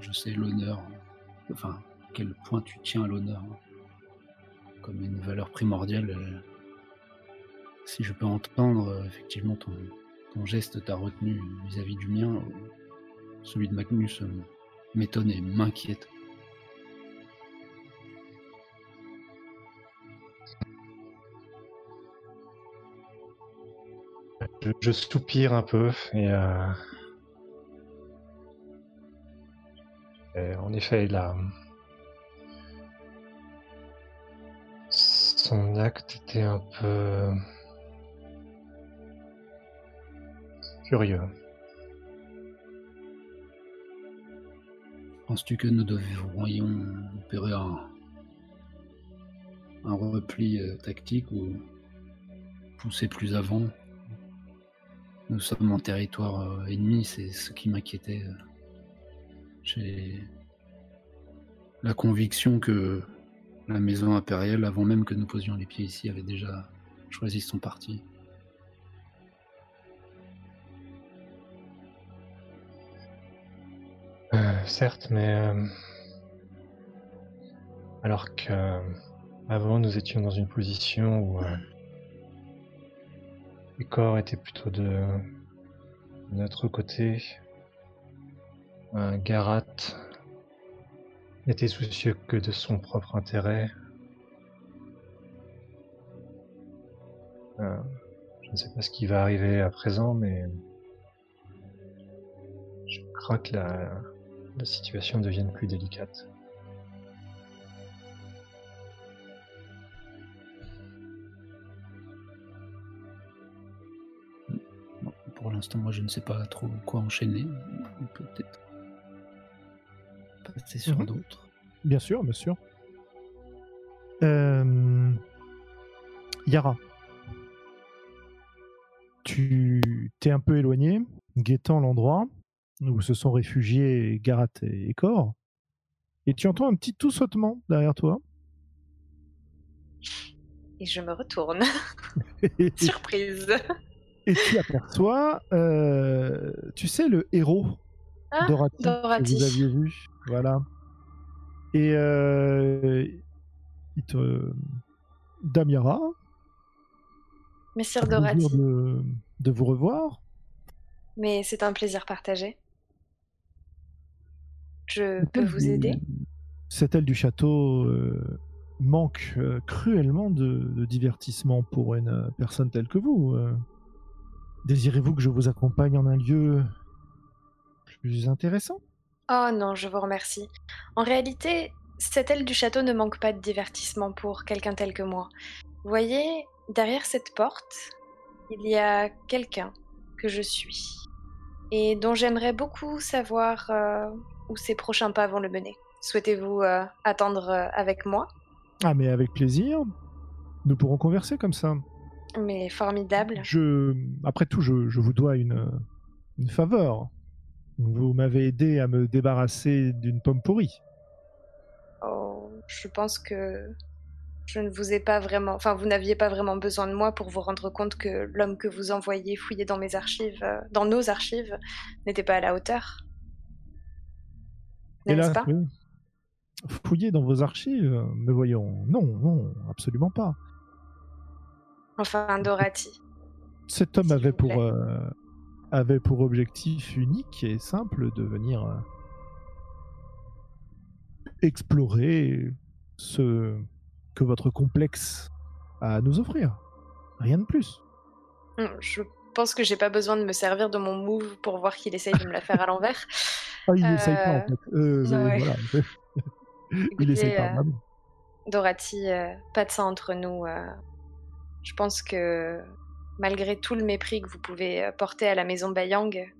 Je sais l'honneur, enfin, quel point tu tiens à l'honneur comme une valeur primordiale. euh, Si je peux entendre, euh, effectivement, ton, ton geste t'a retenu vis-à-vis du mien, euh, celui de Magnus m'étonne et m'inquiète. Je, soupire un peu et, euh, en effet, là, son acte était un peu curieux. Penses-tu que nous devrions opérer un, un repli euh, tactique ou pousser plus avant Nous sommes en territoire euh, ennemi, c'est ce qui m'inquiétait. euh. J'ai la conviction que la maison impériale, avant même que nous posions les pieds ici, avait déjà choisi son parti. Euh, certes, mais euh, alors que euh, avant nous étions dans une position où euh, les corps étaient plutôt de notre côté, Garat n'était soucieux que de son propre intérêt. Euh, je ne sais pas ce qui va arriver à présent, mais je crains que la, la situation devienne plus délicate. L'instant, moi, je ne sais pas trop quoi enchaîner. On peut peut-être passer sur Mhm. d'autres. Bien sûr, bien sûr. Euh, Yara, tu t'es un peu éloigné, guettant l'endroit où se sont réfugiés Garat et Cor, et tu entends un petit tout sautement derrière toi. Et je me retourne. et, Surprise. Et tu aperçois, euh, tu sais, le héros Ah, Dorati, que vous aviez vu. Voilà. Et euh, il te... Damiara, Messire Dorati. de, de vous revoir. Mais c'est un plaisir partagé. Je peux vous aider? Cette aile du château euh, manque euh, cruellement de, de divertissement pour une personne telle que vous. euh. Désirez-vous que je vous accompagne en un lieu plus intéressant? Oh non, je vous remercie. En réalité, cette aile du château ne manque pas de divertissement pour quelqu'un tel que moi. Vous voyez, derrière cette porte, il y a quelqu'un que je suis et dont j'aimerais beaucoup savoir euh, où ses prochains pas vont le mener. Souhaitez-vous euh, attendre euh, avec moi? Ah, mais avec plaisir. Nous pourrons converser comme ça. Mais formidable. Je, après tout, je, je vous dois une, une faveur. Vous m'avez aidé à me débarrasser d'une pomme pourrie. Oh, je pense que je ne vous ai pas vraiment, enfin, vous n'aviez pas vraiment besoin de moi pour vous rendre compte que l'homme que vous envoyez fouiller dans mes archives, euh, dans nos archives, n'était pas à la hauteur. N'est-ce pas? oui. Fouiller dans vos archives Mais voyons, non, non, absolument pas. Enfin, Dorothy. Cet homme avait pour, euh, avait pour objectif unique et simple de venir euh, explorer ce que votre complexe a à nous offrir. Rien de plus. Hmm, Je pense que j'ai pas besoin de me servir de mon move pour voir qu'il essaye de me la faire à l'envers. Ah, il Euh, essaye pas en fait. Euh, mais ouais. voilà. il essaye pas. euh, pas de ça entre nous. Je pense que malgré tout le mépris que vous pouvez euh, porter à la maison Bayang,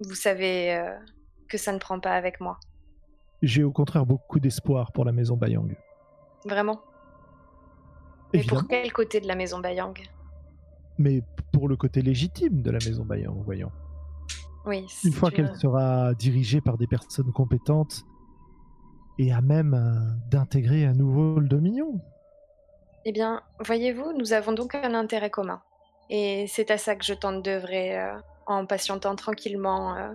vous savez euh, que ça ne prend pas avec moi. J'ai au contraire beaucoup d'espoir pour la maison Bayang. Vraiment. Mais Évidemment. pour quel côté de la maison Bayang? Mais pour le côté légitime de la maison Bayang, voyons. Oui. Une fois qu'elle sera dirigée par des personnes compétentes et à même euh, d'intégrer à nouveau le Dominion. Eh bien, voyez-vous, nous avons donc un intérêt commun. Et c'est à ça que je tente d'œuvrer euh, en patientant tranquillement, euh,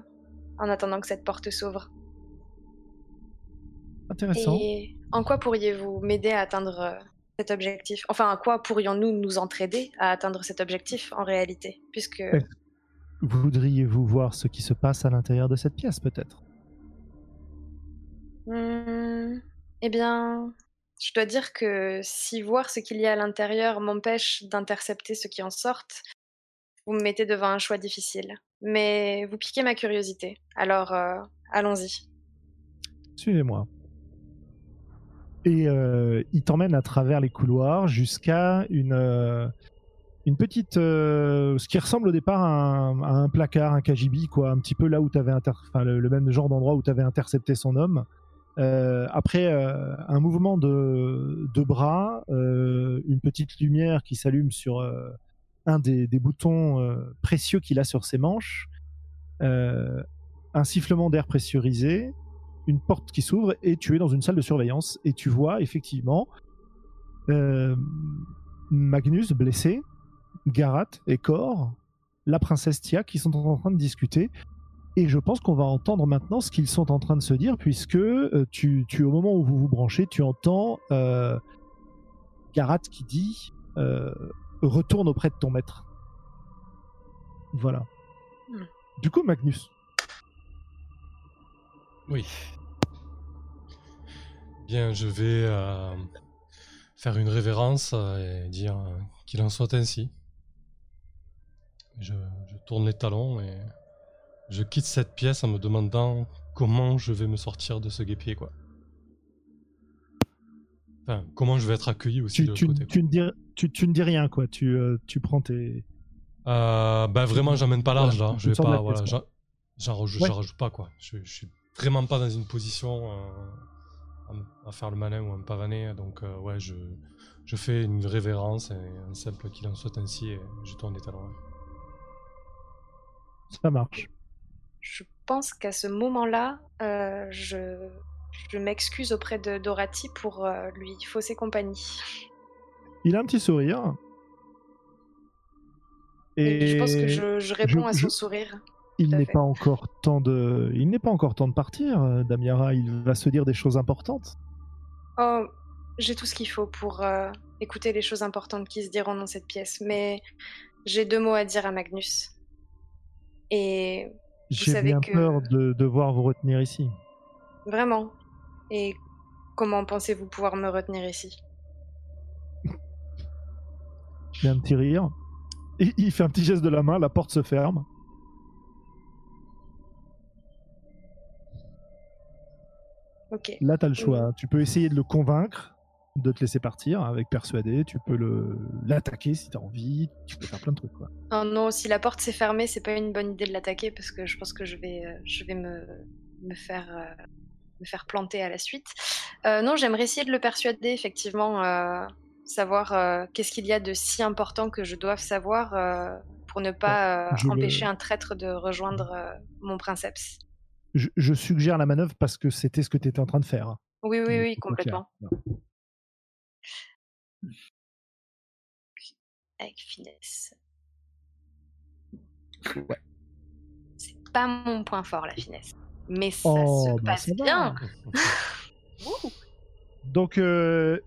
en attendant que cette porte s'ouvre. Intéressant. Et en quoi pourriez-vous m'aider à atteindre euh, cet objectif? Enfin, en quoi pourrions-nous nous entraider à atteindre cet objectif en réalité? Puisque Ouais. Voudriez-vous voir ce qui se passe à l'intérieur de cette pièce, peut-être? Hmm, eh bien, je dois dire que si voir ce qu'il y a à l'intérieur m'empêche d'intercepter ce qui en sortent, vous me mettez devant un choix difficile. Mais vous piquez ma curiosité. Alors, euh, allons-y. Suivez-moi. Et euh, il t'emmène à travers les couloirs jusqu'à une, euh, une petite. ce qui ressemble au départ à un, placard, un KGB, quoi. Un petit peu là où avais. Enfin, le, le même genre d'endroit où tu intercepté son homme. Euh, après euh, un mouvement de, bras, euh, une petite lumière qui s'allume sur un des, boutons précieux qu'il a sur ses manches, un sifflement d'air pressurisé, une porte qui s'ouvre et tu es dans une salle de surveillance et tu vois effectivement Magnus blessé, Garat et Cor, la princesse Tia qui sont en train de discuter. Et je pense qu'on va entendre maintenant ce qu'ils sont en train de se dire, puisque euh, tu, tu, au moment où vous vous branchez, tu entends euh, Garat qui dit euh, Retourne auprès de ton maître. Voilà. Hmm. Du coup, Magnus, Oui. Bien, je vais euh, faire une révérence et dire qu'il en soit ainsi. Je, je tourne les talons et je quitte cette pièce en me demandant comment je vais me sortir de ce guépier, quoi. Enfin, comment je vais être accueilli aussi tu, de tu, l'autre côté. tu ne dis, tu, tu ne dis rien, quoi. Tu, euh, tu prends tes. Euh, bah vraiment, j'emmène pas large Voilà, là. Je vais pas, voilà, j'en- rajoute, Ouais. j'en rajoute pas quoi. Je, je suis vraiment pas dans une position euh, à faire le malin ou à me pavaner. Donc euh, ouais, je, je fais une révérence et un simple qu'il en soit ainsi et je tourne les talons. Ça marche. Je pense qu'à ce moment-là, euh, je, je m'excuse auprès de Dorothy pour euh, lui fausser compagnie. Il a un petit sourire. Et, je pense que je, je réponds je- à son sourire. il n'est pas encore temps de, il n'est pas encore temps de partir, euh, Damiara. Il va se dire des choses importantes. Oh, j'ai tout ce qu'il faut pour euh, écouter les choses importantes qui se diront dans cette pièce, mais j'ai deux mots à dire à Magnus. Et J'ai bien que- peur de devoir vous retenir ici. vraiment. Et comment pensez-vous pouvoir me retenir ici? Il y a un petit rire. Et il fait un petit geste de la main, la porte se ferme. Ok. Là, tu as le choix. Tu peux essayer de le convaincre de te laisser partir avec persuader. Tu peux le l'attaquer si tu as envie. Tu peux faire plein de trucs. Quoi. Oh non, si la porte s'est fermée, c'est pas une bonne idée de l'attaquer parce que je pense que je vais, euh, je vais me, me faire, euh, me faire planter à la suite. Euh, non, j'aimerais essayer de le persuader, effectivement, euh, savoir euh, qu'est-ce qu'il y a de si important que je doive savoir pour ne pas le- empêcher un traître de rejoindre mon princeps. Je, je suggère la manœuvre parce que c'était ce que tu étais en train de faire. Oui, oui, oui, clair. complètement. Avec finesse. Ouais. C'est pas mon point fort, la finesse. Mais ça Oh, se bah, passe bien. Donc, euh...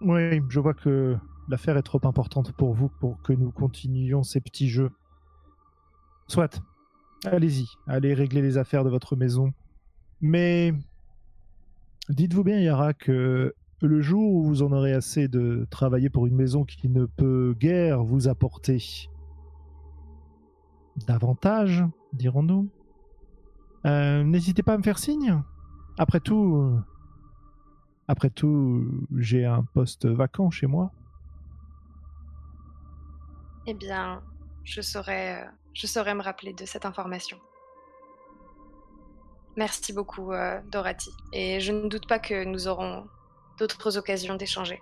oui, je vois que l'affaire est trop importante pour vous pour que nous continuions ces petits jeux. Soit, allez-y, allez régler les affaires de votre maison. Mais dites-vous bien, Yara, que le jour où vous en aurez assez de travailler pour une maison qui ne peut guère vous apporter davantage, dirons-nous, euh, n'hésitez pas à me faire signe. Après tout, euh, après tout, j'ai un poste vacant chez moi. Eh bien, je saurais, euh, je saurais me rappeler de cette information. Merci beaucoup, Dorothy. Et je ne doute pas que nous aurons d'autres occasions d'échanger.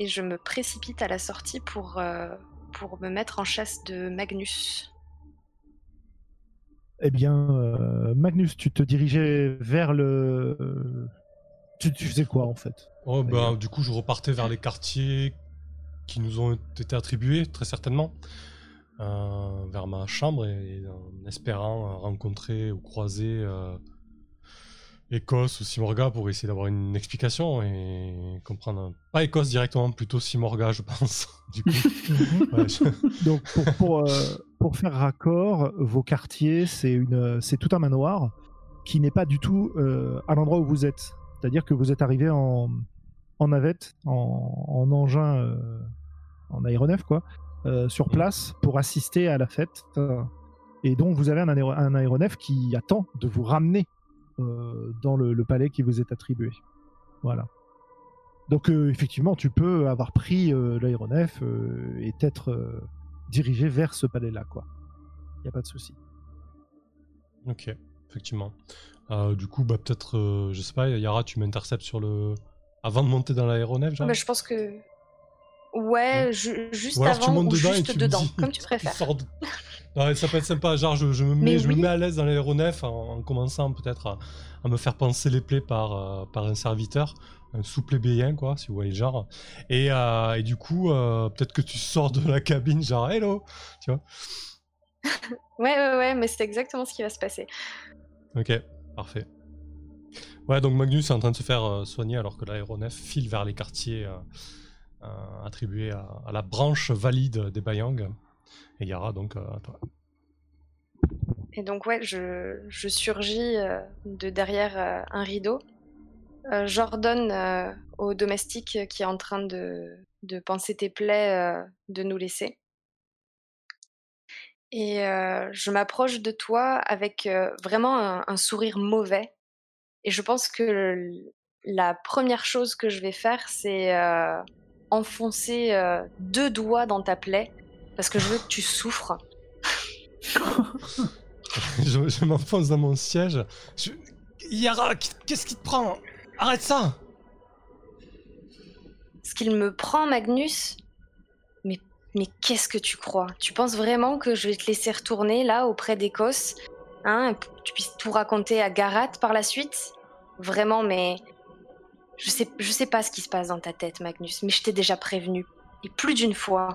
Et je me précipite à la sortie pour, euh, pour me mettre en chasse de Magnus. Eh bien, euh, Magnus, tu te dirigeais vers le. euh, Tu, tu faisais quoi en fait? Oh, bah, du coup, je repartais vers les quartiers qui nous ont été attribués, très certainement, euh, vers ma chambre, et, en espérant rencontrer ou croiser euh, Écosse ou Simorga pour essayer d'avoir une explication et comprendre. Pas Écosse directement, plutôt Simorga, je pense. du coup, Ouais, je- Donc, pour, pour, euh, pour faire raccord, vos quartiers, c'est tout un manoir qui n'est pas du tout euh, à l'endroit où vous êtes. C'est-à-dire que vous êtes arrivé en, en navette, en, en engin, euh, en aéronef, quoi, sur place pour assister à la fête. et donc, vous avez un, aéro- un aéronef qui attend de vous ramener dans le, le palais qui vous est attribué. Voilà. Donc, euh, effectivement, tu peux avoir pris euh, l'aéronef euh, et t'être euh, dirigé vers ce palais-là, quoi. Il n'y a pas de souci. Ok, effectivement. Euh, du coup, bah, peut-être, euh, je sais pas, Yara, tu m'interceptes sur le. Avant de monter dans l'aéronef, genre? Mais je pense que. Ouais, ju- juste Ou alors tu avant montes ou dedans et juste me dedans, dis- comme tu tu préfères. sors de- Ouais, ça peut être sympa, genre je, je me, mets, Mais je me oui. mets à l'aise dans l'aéronef en, en commençant peut-être à, à me faire penser les plaies par, euh, par un serviteur, un sous-plébéien quoi, si vous voyez le genre. Et, euh, et du coup, euh, peut-être que tu sors de la cabine genre hello, tu vois? Ouais, ouais, ouais, mais c'est exactement ce qui va se passer. Ok, parfait. Ouais, donc Magnus est en train de se faire soigner alors que l'aéronef file vers les quartiers attribués à, à la branche valide des Bayang. Et Yara, donc, euh, à toi. Et donc, ouais, je, je surgis euh, de derrière euh, un rideau. J'ordonne au domestique qui est en train de, de penser tes plaies de nous laisser. Et je m'approche de toi avec vraiment un, sourire mauvais. Et je pense que la première chose que je vais faire, c'est enfoncer deux doigts dans ta plaie parce que je veux que tu souffres. je je m'enfonce dans mon siège. Je- Yara, qu'est-ce qui te prend? Arrête ça Ce qu'il me prend, Magnus Mais, mais qu'est-ce que tu crois? Tu penses vraiment que je vais te laisser retourner là auprès d'Écosse? Hein pour que Tu puisses tout raconter à Garat par la suite? Vraiment, mais. Je sais, je sais pas ce qui se passe dans ta tête, Magnus, mais je t'ai déjà prévenu. Et plus d'une fois.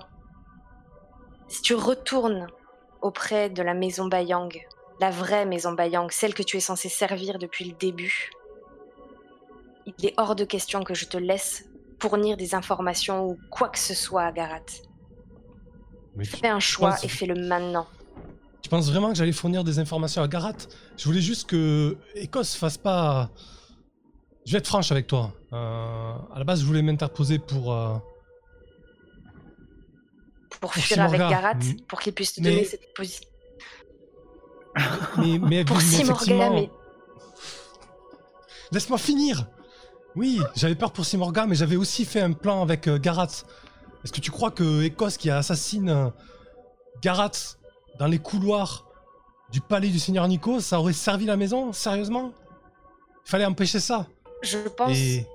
Si tu retournes auprès de la maison Bayang, la vraie maison Bayang, celle que tu es censé servir depuis le début, il est hors de question que je te laisse fournir des informations ou quoi que ce soit à Garat. Mais Fais un choix penses- et fais-le maintenant. tu penses vraiment que j'allais fournir des informations à Garat? Je voulais juste que Écosse fasse pas. Je vais être franche avec toi. Euh, à la base, je voulais m'interposer pour. euh, Pour fuir avec. Garat, Mm. pour qu'il puisse te Mais- donner cette position. Mais, mais, Pour mais Simorga, mais Laisse-moi finir Oui, j'avais peur pour Simorga, mais j'avais aussi fait un plan avec euh, Garat. Est-ce que tu crois que Écosse qui assassine euh, Garat dans les couloirs du palais du Seigneur Nico, ça aurait servi la maison Sérieusement? Il fallait empêcher ça. je pense, Et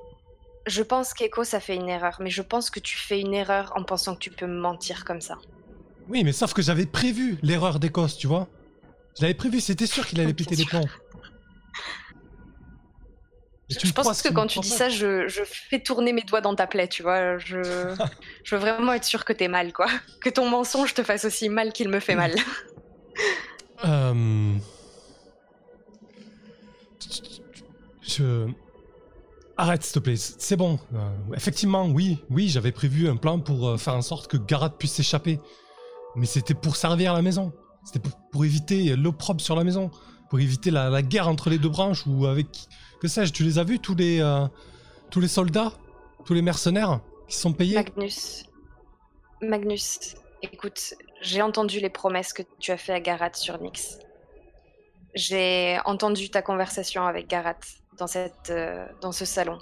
je pense qu'Echo, a fait une erreur. Mais je pense que tu fais une erreur en pensant que tu peux me mentir comme ça. oui, mais sauf que j'avais prévu l'erreur d'Écosse, tu vois. Je l'avais prévu, c'était sûr qu'il allait péter les. Et Je, pense que quand tu dis ça, je, je fais tourner mes doigts dans ta plaie, tu vois. Je, je veux vraiment être sûr que t'es mal, quoi. Que ton mensonge te fasse aussi mal qu'il me fait mal. Euh... Je... Arrête, s'il te plaît, c'est bon. Euh, effectivement, oui, oui, j'avais prévu un plan pour euh, faire en sorte que Garat puisse s'échapper. Mais c'était pour servir la maison. C'était pour, éviter l'opprobre sur la maison. Pour éviter la, guerre entre les deux branches ou avec... Que sais-je, tu les as vus, tous les, euh, tous les soldats? Tous les mercenaires qui sont payés? Magnus. Magnus, écoute, j'ai entendu les promesses que tu as fait à Garat sur Nyx. J'ai entendu ta conversation avec Garat dans, cette, euh, dans ce salon.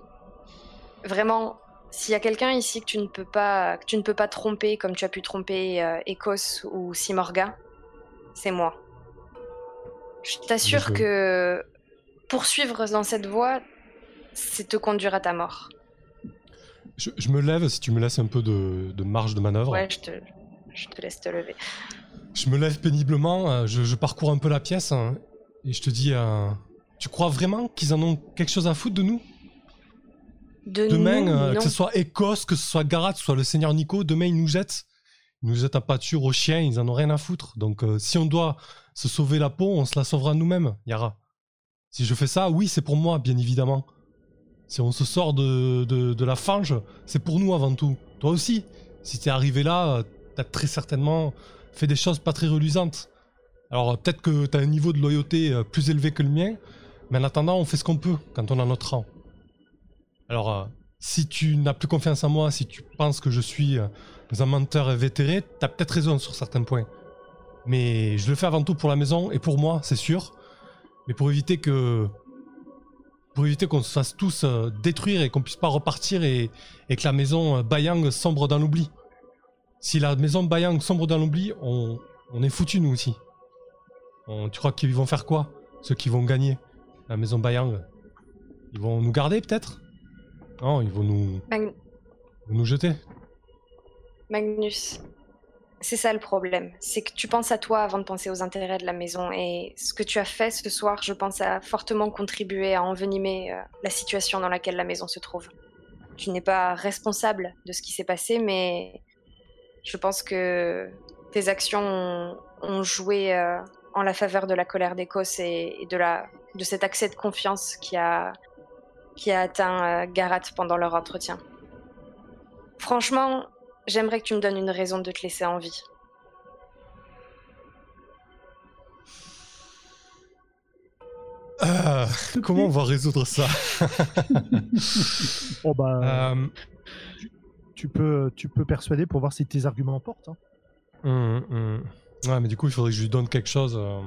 Vraiment, s'il y a quelqu'un ici que tu ne peux pas que tu ne peux pas tromper comme tu as pu tromper euh, Ecos ou Simorga, c'est moi. Je t'assure que poursuivre dans cette voie, c'est te conduire à ta mort. je, je me lève si tu me laisses un peu de, de marge de manœuvre. Ouais, je te, je te laisse te lever. Je me lève péniblement, euh, je, je parcours un peu la pièce hein, et je te dis euh, Tu crois vraiment qu'ils en ont quelque chose à foutre de nous? De Demain, nous, euh, que ce soit Écosse, que ce soit Garat, que ce soit le Seigneur Nico, demain ils nous jettent. Ils nous jettent à pâture aux chiens, ils en ont rien à foutre. Donc euh, si on doit se sauver la peau, on se la sauvera nous-mêmes, Yara. Si je fais ça, oui, c'est pour moi, bien évidemment. Si on se sort de, de, de la fange, c'est pour nous avant tout. Toi aussi, si t'es arrivé là, euh, t'as très certainement fait des choses pas très reluisantes. Alors peut-être que t'as un niveau de loyauté plus élevé que le mien, mais en attendant, on fait ce qu'on peut quand on a notre rang. Alors, euh, si tu n'as plus confiance en moi, si tu penses que je suis euh, un menteur vétéré, t'as peut-être raison sur certains points. Mais je le fais avant tout pour la maison et pour moi, c'est sûr. Mais pour éviter que. Pour éviter qu'on se fasse tous euh, détruire et qu'on puisse pas repartir et, que la maison Bayang sombre dans l'oubli. Si la maison Bayang sombre dans l'oubli, on, est foutu nous aussi. Tu crois qu'ils vont faire quoi Ceux qui vont gagner? La maison Bayang Ils vont nous garder peut-être? Non, ils vont nous, Mag- nous jeter. Magnus, c'est ça le problème. C'est que tu penses à toi avant de penser aux intérêts de la maison. Et ce que tu as fait ce soir, je pense, a fortement contribué à envenimer euh, la situation dans laquelle la maison se trouve. Tu n'es pas responsable de ce qui s'est passé, mais je pense que tes actions ont, ont joué euh, en la faveur de la colère d'Écosse et, et de, la, de cet accès de confiance qui a, qui a atteint euh, Garat pendant leur entretien. Franchement, j'aimerais que tu me donnes une raison de te laisser en vie. Euh, comment on va résoudre ça? Oh bah, Euh, tu, peux, tu peux persuader pour voir si tes arguments portent. hein. hum, hum. Ouais, mais du coup, il faudrait que je lui donne quelque chose. euh.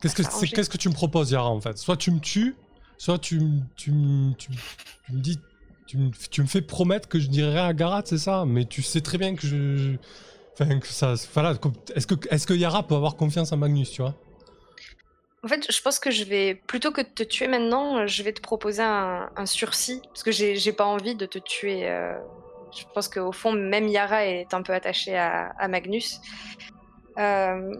Qu'est-ce que, c'est, s'arranger. qu'est-ce que tu me proposes, Yara, en fait? Soit tu me tues, soit tu, me dis. Tu me, fais promettre que je dirai rien à Garat, c'est ça? Mais tu sais très bien que je. je- Enfin, que ça. Voilà, est-ce que, est-ce que Yara peut avoir confiance en Magnus, tu vois? En fait, je pense que je vais, plutôt que de te tuer maintenant, je vais te proposer un, un sursis, parce que j'ai j'ai pas envie de te tuer. euh, je pense qu'au fond, même Yara est un peu attachée à, à Magnus. Euh,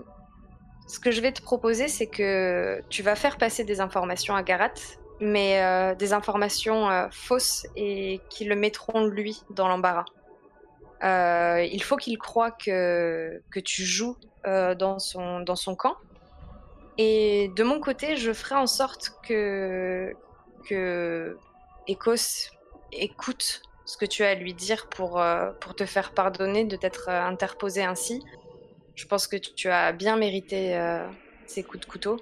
ce que je vais te proposer, c'est que tu vas faire passer des informations à Garat, mais euh, des informations euh, fausses et qui le mettront lui dans l'embarras. Euh, il faut qu'il croie que, que tu joues dans, son, dans son camp. Et de mon côté, je ferai en sorte que, que Ecos écoute ce que tu as à lui dire pour, pour te faire pardonner de t'être interposé ainsi. Je pense que tu as bien mérité ces coups de couteau,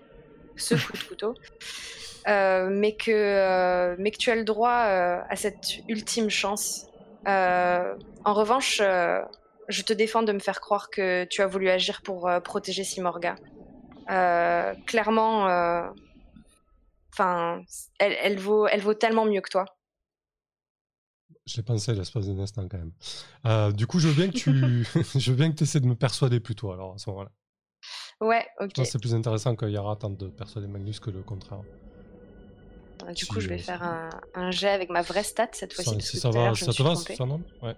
ce coup de couteau. mais, que, mais que tu as le droit à cette ultime chance. en revanche, je te défends de me faire croire que tu as voulu agir pour protéger Simorga. clairement, enfin, elle, elle, vaut, elle vaut tellement mieux que toi. Je l'ai pensé l'espace d'un instant quand même. Euh, du coup, je veux bien que tu, je veux bien que tu essaies de me persuader plutôt alors à ce moment-là. Ouais, ok. C'est plus intéressant que Yara tente de persuader Magnus que le contraire. Euh, du coup, je vais faire un, un, jet avec ma vraie stat cette fois-ci. Si ça va, ça te va, ça non? Ouais.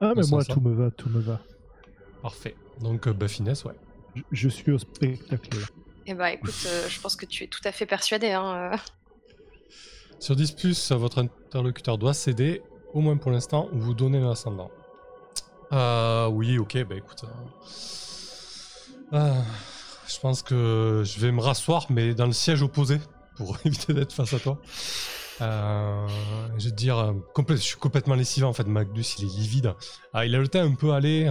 Ah, mais moi, tout me va, tout me va. Parfait. Donc, euh, bah, finesse, ouais. Je, suis au spectacle. Eh bah, écoute, je pense que tu es tout à fait persuadé. Hein, sur 10, votre interlocuteur doit céder, au moins pour l'instant, ou vous donner l'ascendant. Euh, oui, ok, bah écoute. Euh, euh, je pense que je vais me rasseoir, mais dans le siège opposé, pour éviter d'être face à toi. Euh, je vais te dire, je suis complètement lessivé en fait. Magnus, il est livide. Ah, il a le teint un peu allé,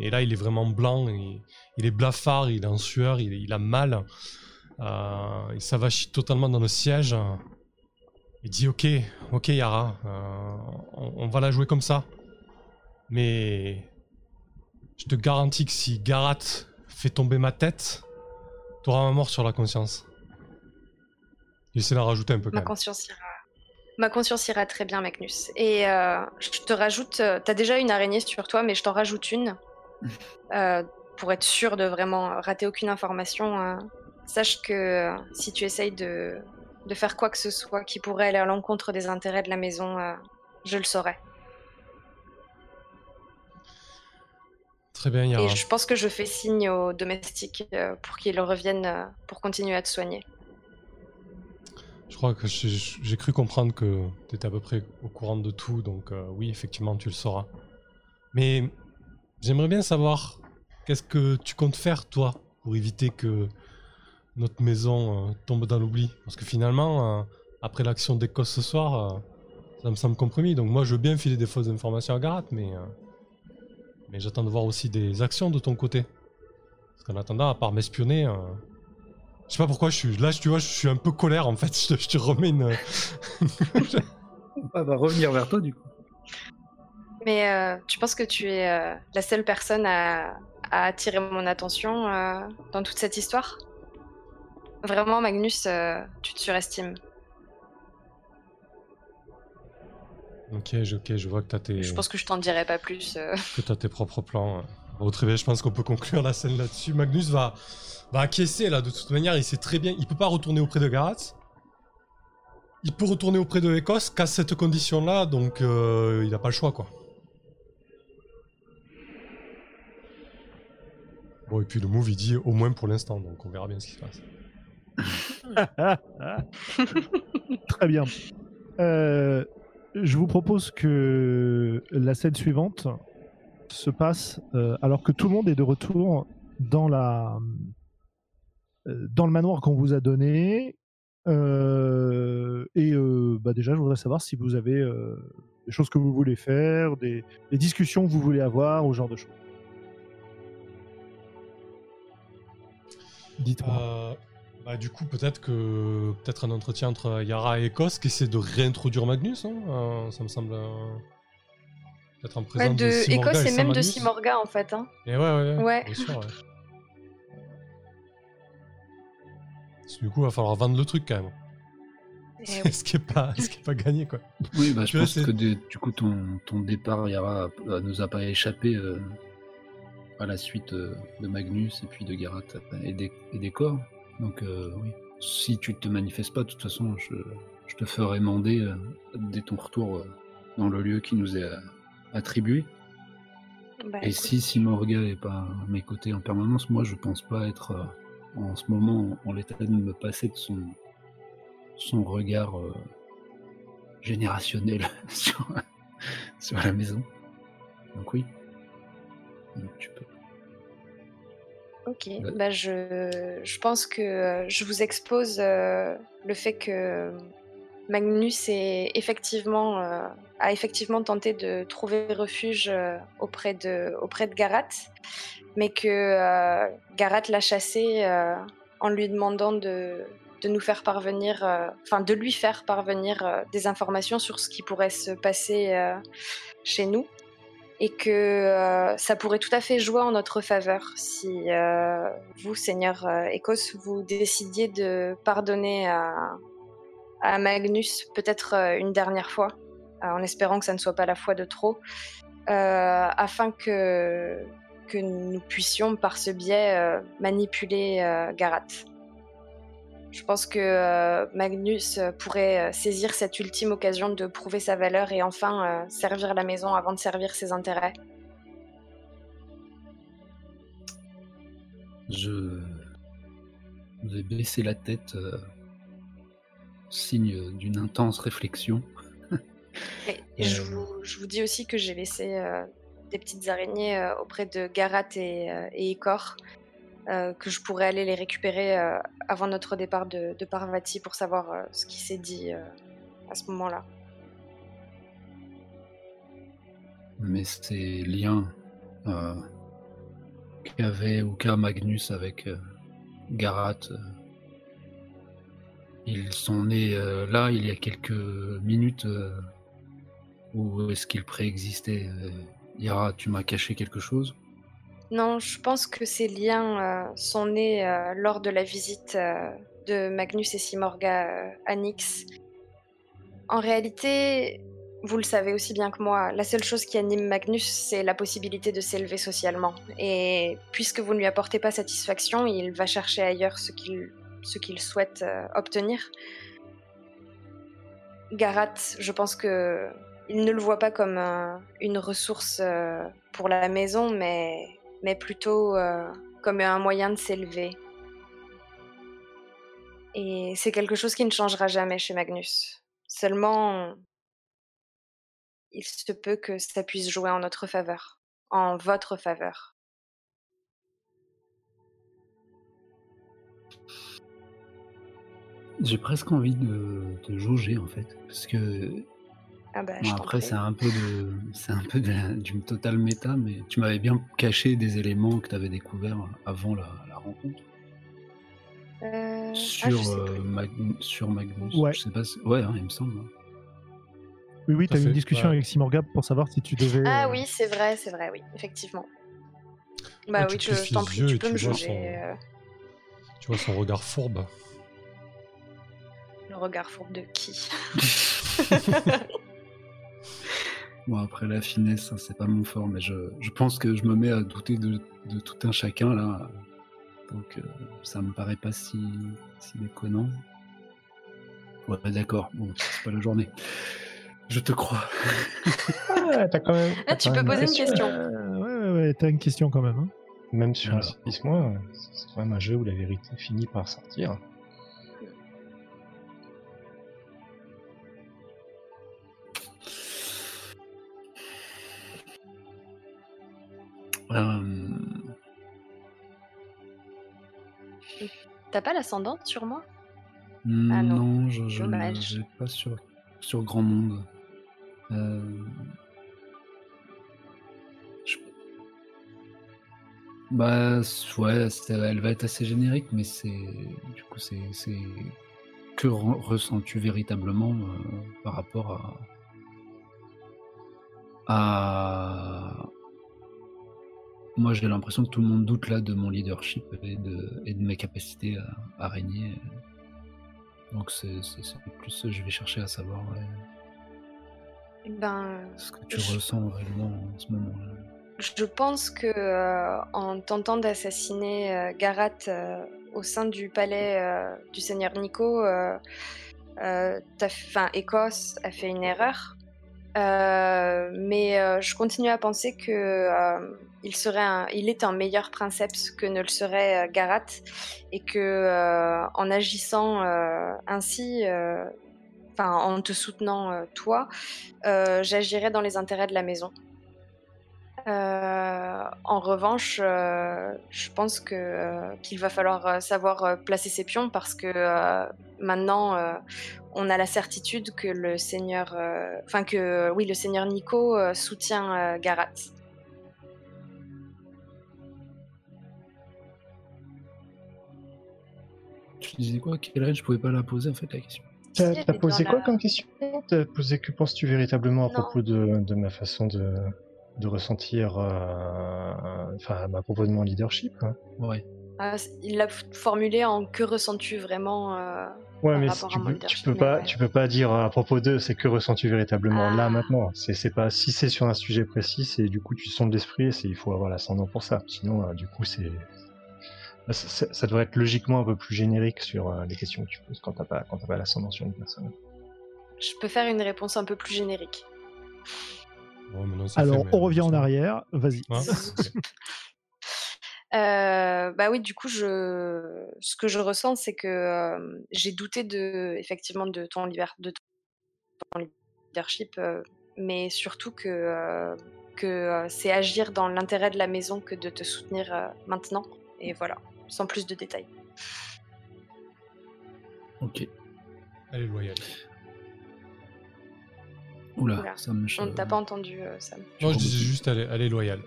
et là, il est vraiment blanc. il est blafard, il est en sueur, il, il a mal. il s'avachit totalement dans le siège. Il dit ok, ok Yara, euh, on, va la jouer comme ça. Mais je te garantis que si Garat fait tomber ma tête, t'auras ma mort sur la conscience. Il essaie d'en rajouter un peu. ma conscience ira. Ma conscience ira très bien, Magnus. Et euh, je te rajoute, euh, t'as déjà une araignée sur toi, mais je t'en rajoute une pour être sûr de vraiment rater aucune information. sache que si tu essayes de de faire quoi que ce soit qui pourrait aller à l'encontre des intérêts de la maison, euh, je le saurais. Très bien, Yara. Et je pense que je fais signe aux domestiques euh, pour qu'ils reviennent euh, pour continuer à te soigner. Je crois que j'ai cru comprendre que tu étais à peu près au courant de tout, donc oui, effectivement, tu le sauras. Mais j'aimerais bien savoir qu'est-ce que tu comptes faire, toi, pour éviter que notre maison euh, tombe dans l'oubli. Parce que finalement, euh, après l'action d'Écosse ce soir, euh, ça me semble compromis. Donc moi, je veux bien filer des fausses informations à Garat, mais, mais j'attends de voir aussi des actions de ton côté. Parce qu'en attendant, à part m'espionner, je sais pas pourquoi je suis là, tu vois, je suis un peu colère en fait. Je te, remets une. On va revenir vers toi du coup. Mais tu penses que tu es la seule personne à, à attirer mon attention dans toute cette histoire? Vraiment, Magnus, euh, tu te surestimes. Ok, ok, je vois que t'as tes. Je pense que je t'en dirai pas plus. Euh. Que t'as tes propres plans. Bon, très bien, je pense qu'on peut conclure la scène là-dessus. Magnus va, va acquiescer là, de toute manière, il sait très bien. Il peut pas retourner auprès de Garat. Il peut retourner auprès de Écosse qu'à cette condition-là, donc euh, il a pas le choix quoi. Bon, et puis le move il dit au moins pour l'instant, donc on verra bien ce qui se passe. Très bien. Euh, je vous propose que la scène suivante se passe euh, alors que tout le monde est de retour dans la euh, dans le manoir qu'on vous a donné. et bah déjà, je voudrais savoir si vous avez des choses que vous voulez faire, des, des discussions que vous voulez avoir, ou ce genre de choses. Dites-moi. Bah, du coup, peut-être que peut-être un entretien entre Yara et Ekos qui essaie de réintroduire Magnus. Hein euh, ça me semble euh, peut-être en présence de, de Ekos et, même de Simorga en fait. Hein. Et ouais, ouais, ouais. Bien sûr, ouais. du coup, il va falloir vendre le truc quand même. Eh ce qui n'est pas, ce qui est pas gagné quoi. Oui, bah, je pense que du coup ton, ton départ Yara nous a pas échappé euh, à la suite de Magnus et puis de Garat et des, et des corps. Donc euh, oui, si tu te manifestes pas, de toute façon, je, te ferai mander euh, dès ton retour euh, dans le lieu qui nous est attribué. Bah, Et si Simorga n'est pas à mes côtés en permanence, moi je pense pas être en ce moment en l'état de me passer de son, son regard générationnel sur, sur la maison. Donc oui, tu peux. Ok, bah je, je pense que euh, je vous expose euh, le fait que Magnus est effectivement, a effectivement tenté de trouver refuge auprès de, auprès de Garat, mais que Garat l'a chassé en lui demandant de, de nous faire parvenir, enfin de lui faire parvenir des informations sur ce qui pourrait se passer chez nous et que euh, ça pourrait tout à fait jouer en notre faveur si euh, vous, Seigneur euh, Écosse, vous décidiez de pardonner à, Magnus peut-être une dernière fois, en espérant que ça ne soit pas la fois de trop, afin que, que nous puissions par ce biais manipuler Garat. Je pense que euh, Magnus euh, pourrait euh, saisir cette ultime occasion de prouver sa valeur et enfin servir la maison avant de servir ses intérêts. Je vais baisser la tête, signe d'une intense réflexion. je, vous, dis aussi que j'ai laissé des petites araignées auprès de Garat et, et euh, que je pourrais aller les récupérer euh, avant notre départ de, Parvati pour savoir euh, ce qui s'est dit à ce moment-là. Mais ces liens qu'avait ou qu'a Magnus avec Garat, ils sont nés là il y a quelques minutes ou est-ce qu'ils préexistaient Yara, tu m'as caché quelque chose? Non, je pense que ces liens euh, sont nés euh, lors de la visite euh, de Magnus et Simorga à Nyx. En réalité, vous le savez aussi bien que moi, la seule chose qui anime Magnus, c'est la possibilité de s'élever socialement. Et puisque vous ne lui apportez pas satisfaction, il va chercher ailleurs ce qu'il ce qu'il souhaite obtenir. Garat, je pense que il ne le voit pas comme une ressource pour la maison, mais mais plutôt euh, comme un moyen de s'élever. Et c'est quelque chose qui ne changera jamais chez Magnus. Seulement, il se peut que ça puisse jouer en notre faveur, en votre faveur. J'ai presque envie de, de jauger en fait, parce que ah bah, après, c'est un peu de, c'est un peu du total méta, mais tu m'avais bien caché des éléments que tu avais découverts avant la, rencontre. Euh, ah, sur, euh, sur Magnus. Ouais. Je sais pas ouais, hein, il me semble. Hein. Oui, oui, tu as eu une discussion avec Simorga pour savoir si tu devais. Ah euh, oui, c'est vrai, c'est vrai, oui, effectivement. Bah oui, je t'en prie, tu peux me juger. Tu vois son regard fourbe. Le regard fourbe de qui? Bon, après la finesse, hein, c'est pas mon fort, mais je, je, pense que je me mets à douter de, de tout un chacun là. Donc euh, ça me paraît pas si, si déconnant. Ouais, d'accord, bon, c'est pas la journée. Je te crois. ah, as quand même, ah, tu peux poser une question. Euh, ouais, ouais, ouais, t'as une question quand même. Hein. Même sur un moi c'est quand même un jeu où la vérité finit par sortir. Euh, T'as pas l'ascendante sur moi ah non, je, je pas sur, sur grand monde. Euh, bah ouais, elle va être assez générique, mais c'est du coup c'est que ressens-tu véritablement euh, par rapport à, à moi, j'ai l'impression que tout le monde doute là de mon leadership et de, et de mes capacités à, régner. Donc, c'est plus je vais chercher à savoir eh ben, ce que tu ressens réellement en ce moment-là. Je pense que euh, en tentant d'assassiner euh, Garat euh, au sein du palais du seigneur Nico, enfin, Écosse a fait une erreur. mais je continue à penser que il, serait il est un meilleur princeps que ne le serait euh, Garat, et que euh, en agissant euh, ainsi, en te soutenant toi, j'agirais dans les intérêts de la maison. En revanche, je pense qu'il va falloir savoir placer ses pions parce que maintenant on a la certitude que le seigneur, enfin que oui, le seigneur Nico soutient Garat. Tu disais quoi Quelle je pouvais pas la poser en fait la question. T'as Si, posé quoi la- comme question? T'as posé que penses-tu véritablement à Non. propos de, de ma façon de, de ressentir, euh, enfin à propos de mon leadership hein? Ouais. Ah, il l'a formulé en que ressens-tu vraiment euh, Ouais, par mais tu à mon peux, tu peux pas, ouais. tu peux pas dire à propos d'eux, c'est que ressens-tu véritablement là Ah. maintenant? C'est, pas si c'est sur un sujet précis, c'est du coup tu sondes l'esprit, c'est il faut avoir l'ascendant pour ça. Sinon, euh, du coup, c'est ça, ça- devrait être logiquement un peu plus générique sur euh, les questions que tu poses quand t'as pas quand t'as pas l'ascendant sur une personne. Je peux faire une réponse un peu plus générique. Bon, Alors, on revient en arrière. Vas-y. Euh, bah oui, du coup, je... ce que je ressens, c'est que euh, j'ai douté de, effectivement, de ton, liber- de ton leadership, euh, mais surtout que, euh, que euh, c'est agir dans l'intérêt de la maison que de te soutenir euh, maintenant. Et voilà, sans plus de détails. Ok. Elle est loyale. Oula, Oula, ça me On ne t'a pas entendu, euh, Sam. Non, je disais juste, elle est, elle est loyale.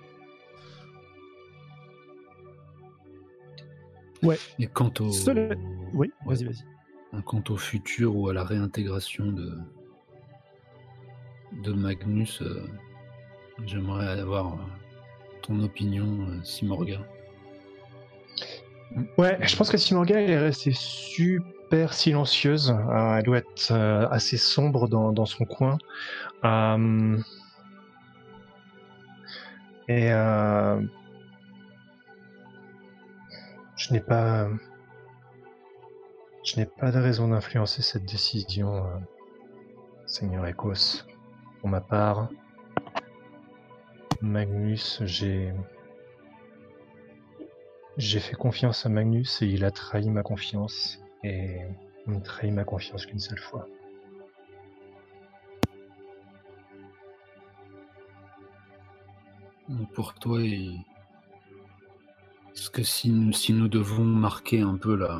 Et quant au. Cela- Oui, Ouais. vas-y, vas-y. Quant au futur ou à la réintégration de, de Magnus, euh, j'aimerais avoir ton opinion, euh, Simorga. Ouais, je pense que Simorga elle est restée super silencieuse. Euh, elle doit être euh, assez sombre dans, son coin. Euh, Et je n'ai pas, je n'ai pas de raison d'influencer cette décision, Seigneur Ecos. Pour ma part, Magnus, j'ai j'ai fait confiance à Magnus et il a trahi ma confiance. Et il ne trahit ma confiance qu'une seule fois. Pour toi, est-ce que si nous, si nous devons marquer un peu la,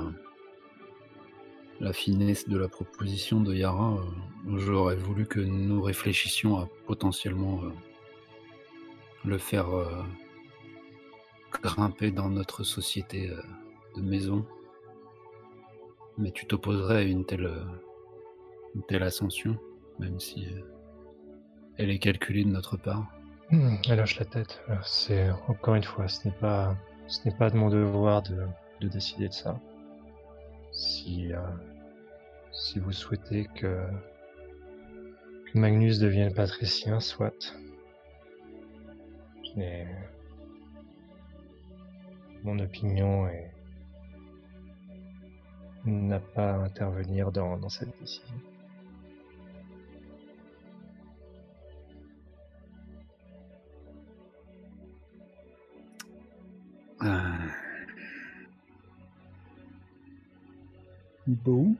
la finesse de la proposition de Yara, euh, j'aurais voulu que nous réfléchissions à potentiellement euh, le faire euh, grimper dans notre société euh, de maison. Mais tu t'opposerais à une telle, euh, une telle ascension, même si euh, elle est calculée de notre part? Hmm, elle hoche la tête. C'est encore une fois, ce n'est pas, de mon devoir de, de décider de ça. Si, si vous souhaitez que, Magnus devienne patricien, soit. Mon opinion est n'a pas à intervenir dans, dans cette décision. Euh, Bon.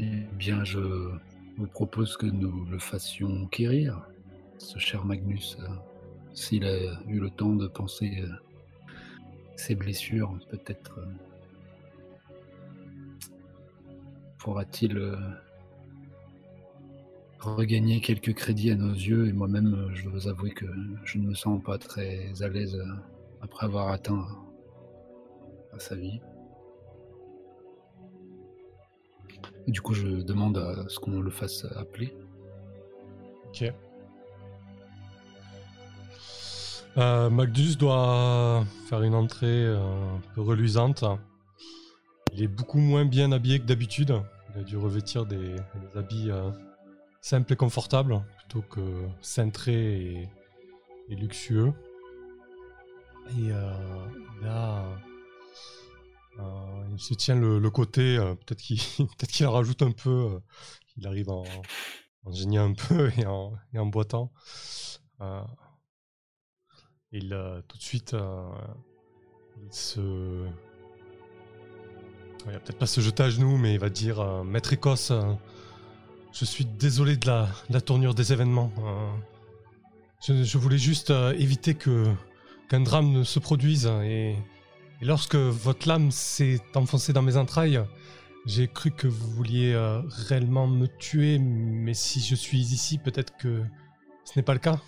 Eh bien, je vous propose que nous le fassions quérir, ce cher Magnus. euh, S'il a eu le temps de penser euh, ses blessures, peut-être euh, pourra-t-il euh, regagner quelques crédits à nos yeux. Et moi-même, je dois avouer que je ne me sens pas très à l'aise après avoir atteint à sa vie. Du coup, je demande à ce qu'on le fasse appeler. Ok. Euh, Magnus doit faire une entrée euh, un peu reluisante. Il est beaucoup moins bien habillé que d'habitude. Il a dû revêtir des, habits euh, simples et confortables plutôt que cintrés et, luxueux. Et euh, là, il se tient le, côté, peut-être qu'il peut rajoute un peu, qu'il arrive en, en un peu et en, et en boitant. Il euh, tout de suite, euh, il se, il va peut-être pas se jeter à genoux, mais il va dire euh, Maître Écosse, euh, je suis désolé de la, la tournure des événements. Je, voulais juste éviter que qu'un drame ne se produise et, lorsque votre lame s'est enfoncée dans mes entrailles, j'ai cru que vous vouliez réellement me tuer, mais si je suis ici, peut-être que ce n'est pas le cas.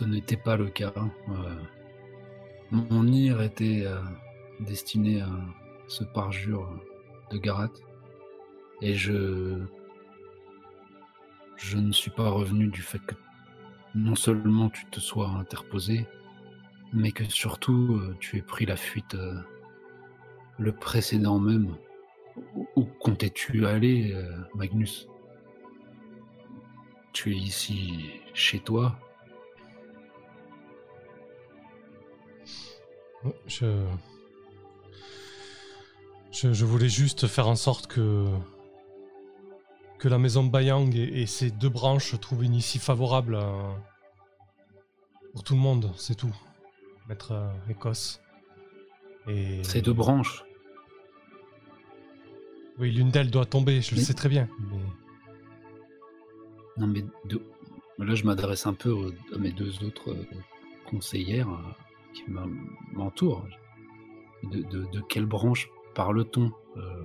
Ce n'était pas le cas. Euh, mon ire était euh, destiné à ce parjure de Garat. Et je. Je ne suis pas revenu du fait que non seulement tu te sois interposé, mais que surtout euh, tu aies pris la fuite le précédent même. Où- comptais-tu aller, Magnus? Tu es ici chez toi? Je... je. je voulais juste faire en sorte que. que la maison Bayang et, et ses deux branches trouvent une issue favorable à- pour tout le monde, c'est tout. Maître euh, Écosse. Et. Ces deux branches. Oui, l'une d'elles doit tomber, je le sais très bien. Mais... Non, mais de- là, je m'adresse un peu aux- à mes deux autres euh, conseillères qui m'en- m'entourent. De, quelle branche parle-t-on Euh,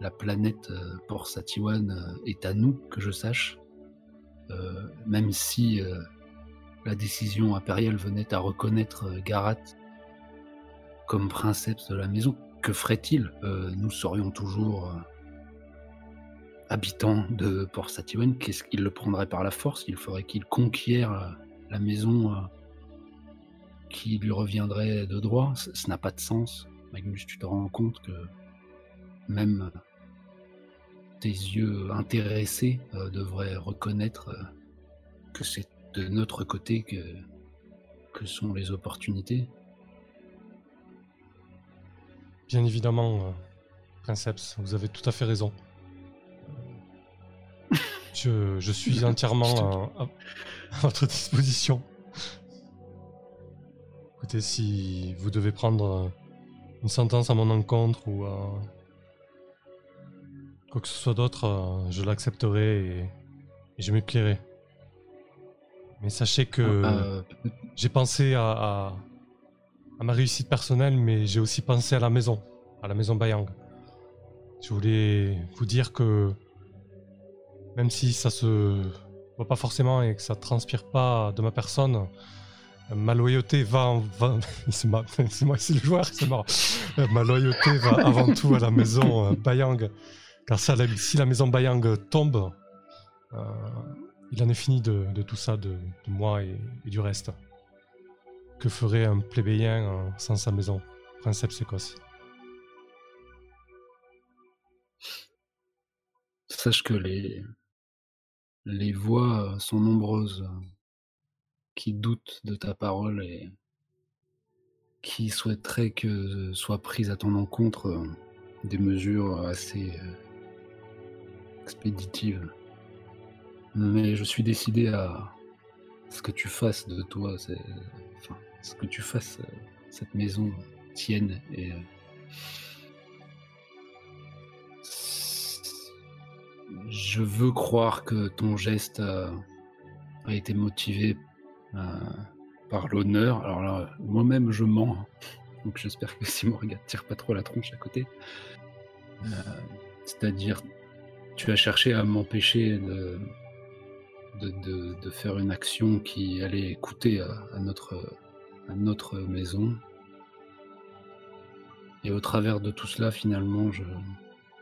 La planète euh, Port Satiwan euh, est à nous, que je sache. Même si la décision impériale venait à reconnaître Garat comme princeps de la maison, que ferait-il? Nous serions toujours euh, habitant de Port Satiwan, qu'est-ce qu'il le prendrait par la force? Il ferait qu'il conquiert euh, la maison qui lui reviendrait de droit Ce ce n'a pas de sens. Magnus, tu te rends compte que même tes yeux intéressés euh, devraient reconnaître euh, que c'est de notre côté que, que sont les opportunités. Bien évidemment, euh, Princeps, vous avez tout à fait raison. Je, je suis entièrement à, à- à votre disposition. Si vous devez prendre euh, une sentence à mon encontre ou euh, quoi que ce soit d'autre, euh, je l'accepterai et, et je m'y plierai. Mais sachez que Euh, j'ai pensé à, à- à ma réussite personnelle, mais j'ai aussi pensé à la maison, à la maison Bayang. Je voulais vous dire que même si ça se voit pas forcément et que ça transpire pas de ma personne, ma loyauté va, ma- joueur, marrant. Euh, Ma loyauté va avant tout à la maison euh, Bayang, car si la maison Bayang tombe, euh, il en est fini de, tout ça, de, moi et, du reste. Que ferait un plébéien sans sa maison? Princeps Écosse. Sache que les, les voix sont nombreuses qui doutent de ta parole et qui souhaiteraient que soient prises à ton encontre euh, des mesures assez euh, expéditives. Mais je suis décidé à ce que tu fasses de toi, enfin, ce que tu fasses euh, cette maison tienne et euh, Je veux croire que ton geste a, été motivé euh, par l'honneur. Alors là, moi-même, je mens. hein. Donc j'espère que si Morgane tire pas trop la tronche à côté. Euh, C'est-à-dire, tu as cherché à m'empêcher de, faire une action qui allait coûter à, notre, maison. Et au travers de tout cela, finalement, je,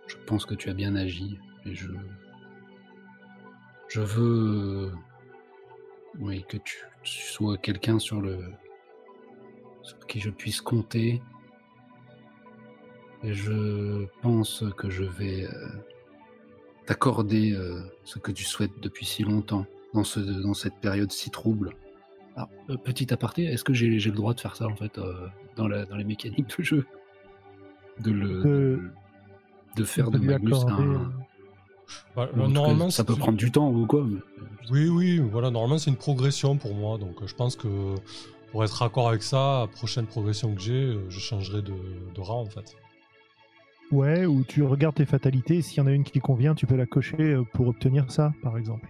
je pense que tu as bien agi. Et je, je veux, euh, oui, que tu, tu sois quelqu'un sur le, sur qui je puisse compter. Et je pense que je vais euh, t'accorder euh, ce que tu souhaites depuis si longtemps, dans, ce, dans cette période si trouble. Alors, euh, petit aparté, est-ce que j'ai le droit de faire ça en fait dans, la, dans les mécaniques de jeu? De, le, de, de faire de lui Magnus un, Bah, Bon, cas, ça peut prendre du temps ou quoi. mais- Oui, oui, voilà, normalement c'est une progression pour moi, donc euh, je pense que pour être raccord avec ça, la prochaine progression que j'ai, euh, je changerai de, de rang en fait. Ouais, ou tu regardes tes fatalités, s'il y en a une qui convient, tu peux la cocher euh, pour obtenir ça, par exemple.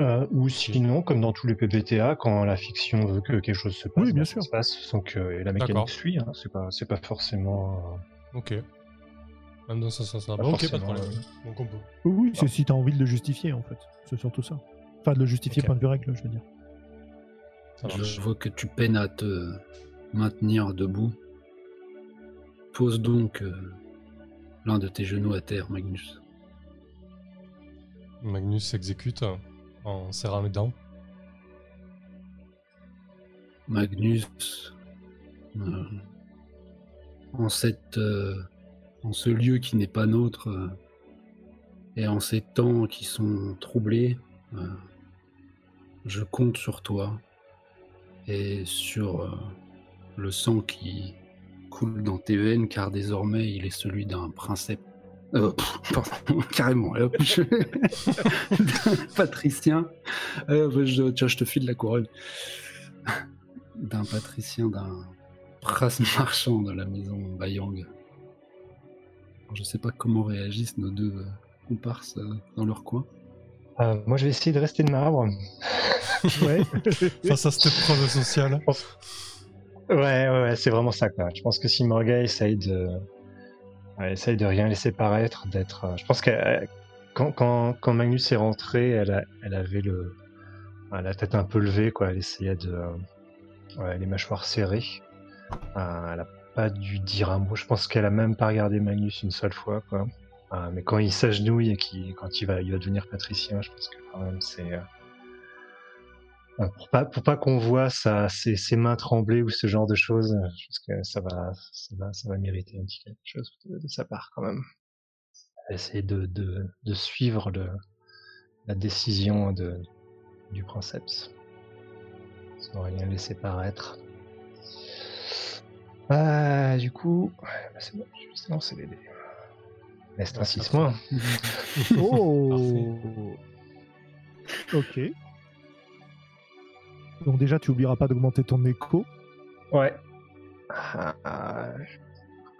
Euh, ou sinon, comme dans tous les PBTA, quand la fiction veut que quelque chose se passe, Oui, bien sûr. ça se passe sans que et la mécanique suit. Hein, c'est pas, c'est pas forcément. Ok. Même dans ce sens-là. Pas Bon, ok, pas de problème. euh. Donc on peut. Oui, oui, c'est si t'as envie de le justifier, en fait. C'est surtout ça. Enfin, de le justifier point de vue règle, je veux dire. Ça. Je vois que tu peines à te maintenir debout. Pose donc euh, l'un de tes genoux à terre, Magnus. Magnus s'exécute en serrant les dents. Magnus, euh, en, cette, euh, en ce lieu qui n'est pas nôtre, euh, et en ces temps qui sont troublés, euh, je compte sur toi et sur euh, le sang qui coule dans tes veines, car désormais il est celui d'un princeps. Pff, pardon, carrément, je- d'un patricien. Tiens, je te file la couronne d'un patricien, d'un prince marchand de la maison Bayang. Alors, Je sais pas comment réagissent nos deux euh, comparses euh, dans leur coin. euh, moi, je vais essayer de rester de marbre. Ouais. Face à cette épreuve sociale. Ouais, ouais, ouais, c'est vraiment ça. Quoi. Je pense que si Morga essaye de, ouais, essaye de rien laisser paraître, d'être. je pense que quand, quand, quand Magnus est rentré, elle, a- elle avait le, la tête un peu levée, quoi. Elle essayait de, ouais, les mâchoires serrées. Euh, elle a pas dû dire un mot. Je pense qu'elle a même pas regardé Magnus une seule fois, quoi. Euh, mais quand il s'agenouille et qu'il, quand il va, devenir patricien, je pense que quand même c'est. euh, pour pas pour pas qu'on voit ses, mains trembler ou ce genre de choses, je pense que ça va ça va, ça va mériter un petit quelque chose de, de sa part quand même. Essayer de, de, suivre la décision du princeps. Sans rien laisser paraître. Ah, du coup, ouais, bah c'est bon, je vais lancer les dés. Mais c'est un 6 moins. Oh Ok. Donc déjà, tu oublieras pas d'augmenter ton écho. Ouais. Ah, ah,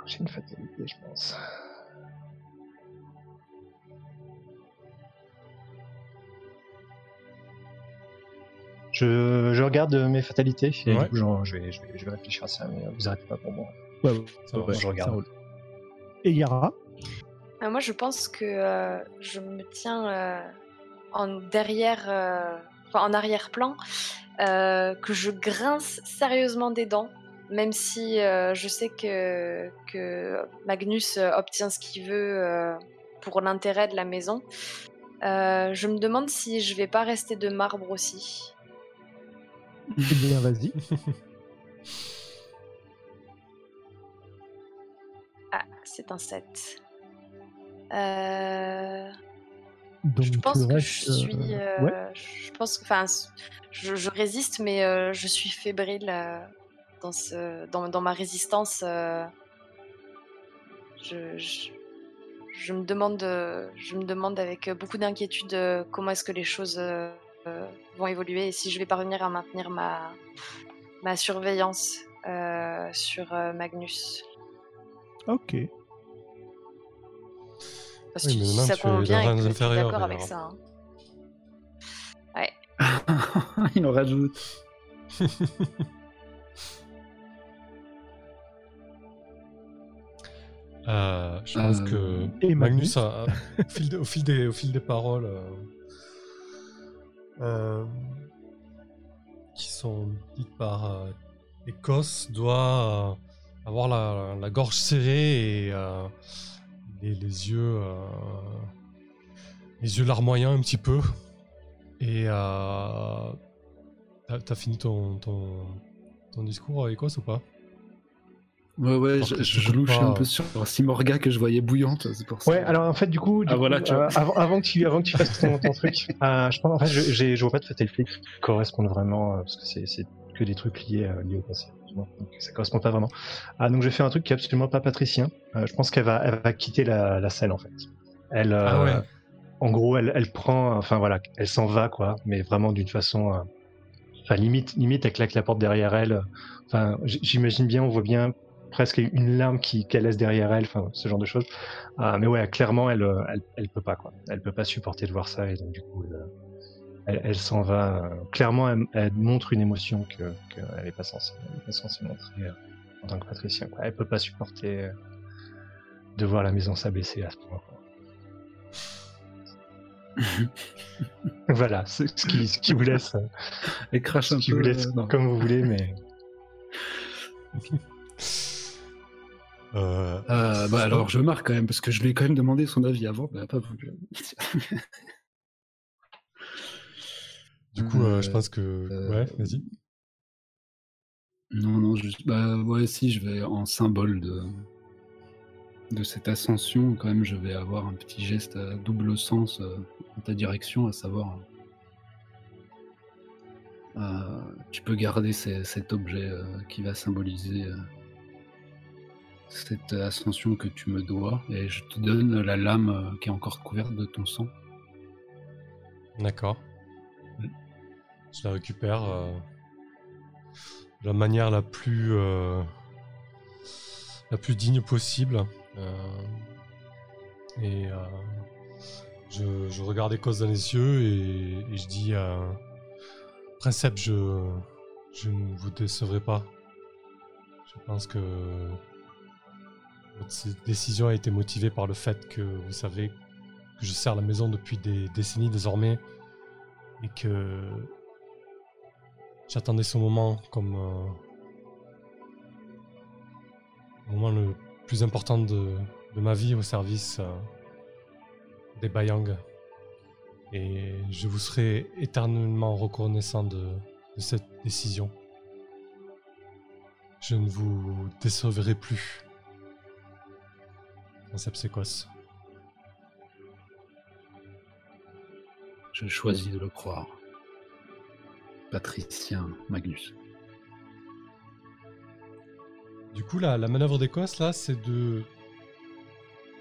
J'ai une fatalité, je pense. Je, je regarde mes fatalités et Ouais. du coup, j'en- je, vais, je, vais, je vais réfléchir à ça, mais euh, vous arrêtez pas pour moi. Ouais, ouais, Ça Ouais, marche. je regarde. ça roule. Et Yara? Euh, moi, je pense que euh, je me tiens euh, en derrière, euh, enfin, en arrière-plan, euh, que je grince sérieusement des dents, même si euh, je sais que, que Magnus euh, obtient ce qu'il veut euh, pour l'intérêt de la maison. Euh, je me demande si je vais pas rester de marbre aussi. Eh bien, vas-y. Ah, c'est un 7. Euh... Donc, je pense que restes, je suis. euh, euh, ouais. Je pense que. Enfin, je, je résiste, mais euh, je suis fébrile dans, ce, dans, dans ma résistance. je, je, je me demande, je me demande avec beaucoup d'inquiétude comment est-ce que les choses vont évoluer et si je vais parvenir à maintenir ma, ma surveillance euh, sur euh, Magnus. Ok. Parce Oui, que mais si ça convient et que d'accord avec ça. hein. Il en rajoute. Euh, je pense Euh, que et Magnus, Magnus. a- au, fil des, au, fil des, au fil des paroles euh, euh, qui sont dites par euh, Écosse, doit euh, avoir la, gorge serrée et les, les yeux les yeux larmoyants un petit peu. Et t'as t'as fini ton, ton, ton discours, Écosse, ou pas? Ouais, ouais, je, louche pas- un peu sur Simorga que je voyais bouillante, c'est pour ça. Ouais, alors en fait, du coup, du Ah, voilà, tu euh, avant, avant que tu, avant que tu fasses ton, ton truc, euh, je pense, en fait, je, j'ai- je vois pas de fatalité qui correspondent vraiment, euh, parce que c'est, c'est que des trucs liés, euh, liés au passé. Donc ça correspond pas vraiment. Ah, donc je vais faire un truc qui est absolument pas patricien. Euh, je pense qu'elle va, elle va quitter la, la scène en fait. Elle, euh, Ah ouais. en gros, elle, elle prend, enfin voilà, elle s'en va quoi, mais vraiment d'une façon, euh, enfin limite, limite, elle claque la porte derrière elle. Enfin, j'imagine bien, on voit bien presque une larme qui qu'elle laisse derrière elle, enfin ce genre de choses. Euh, mais ouais, clairement, elle, euh, elle, elle peut pas quoi. Elle peut pas supporter de voir ça et donc du coup, elle, elle, s'en va. clairement, elle, montre une émotion que qu'elle est pas censée, elle est pas censée montrer en tant que patricien. Quoi. Elle peut pas supporter de voir la maison s'abaisser à ce point. voilà, ce qui, ce qui vous laisse. Elle crache un peu. Vous laisse comme vous voulez, mais. Euh, euh, bah alors je marque quand même parce que je lui ai quand même demandé son avis avant, mais elle n'a pas voulu. du coup, euh, je pense que ouais, vas-y. Non, non, juste bah ouais, si je vais en symbole de de cette ascension, quand même, je vais avoir un petit geste à double sens en ta direction, à savoir. tu peux garder cet objet qui va symboliser cette ascension que tu me dois et je te donne la lame euh, qui est encore couverte de ton sang. D'accord. Je la récupère euh, de la manière la plus euh, la plus digne possible. et je, regarde Écosse dans les yeux et, je dis Principe, je, je ne vous décevrai pas. Je pense que votre décision a été motivée par le fait que vous savez que je sers la maison depuis des décennies désormais et que j'attendais ce moment comme euh, le moment le plus important de, ma vie au service euh, des Bayang. Et je vous serai éternellement reconnaissant de, de cette décision. Je ne vous décevrai plus. Je choisis de le croire. Patricien Magnus. Du coup, la, la manœuvre d'Écosse, là, c'est de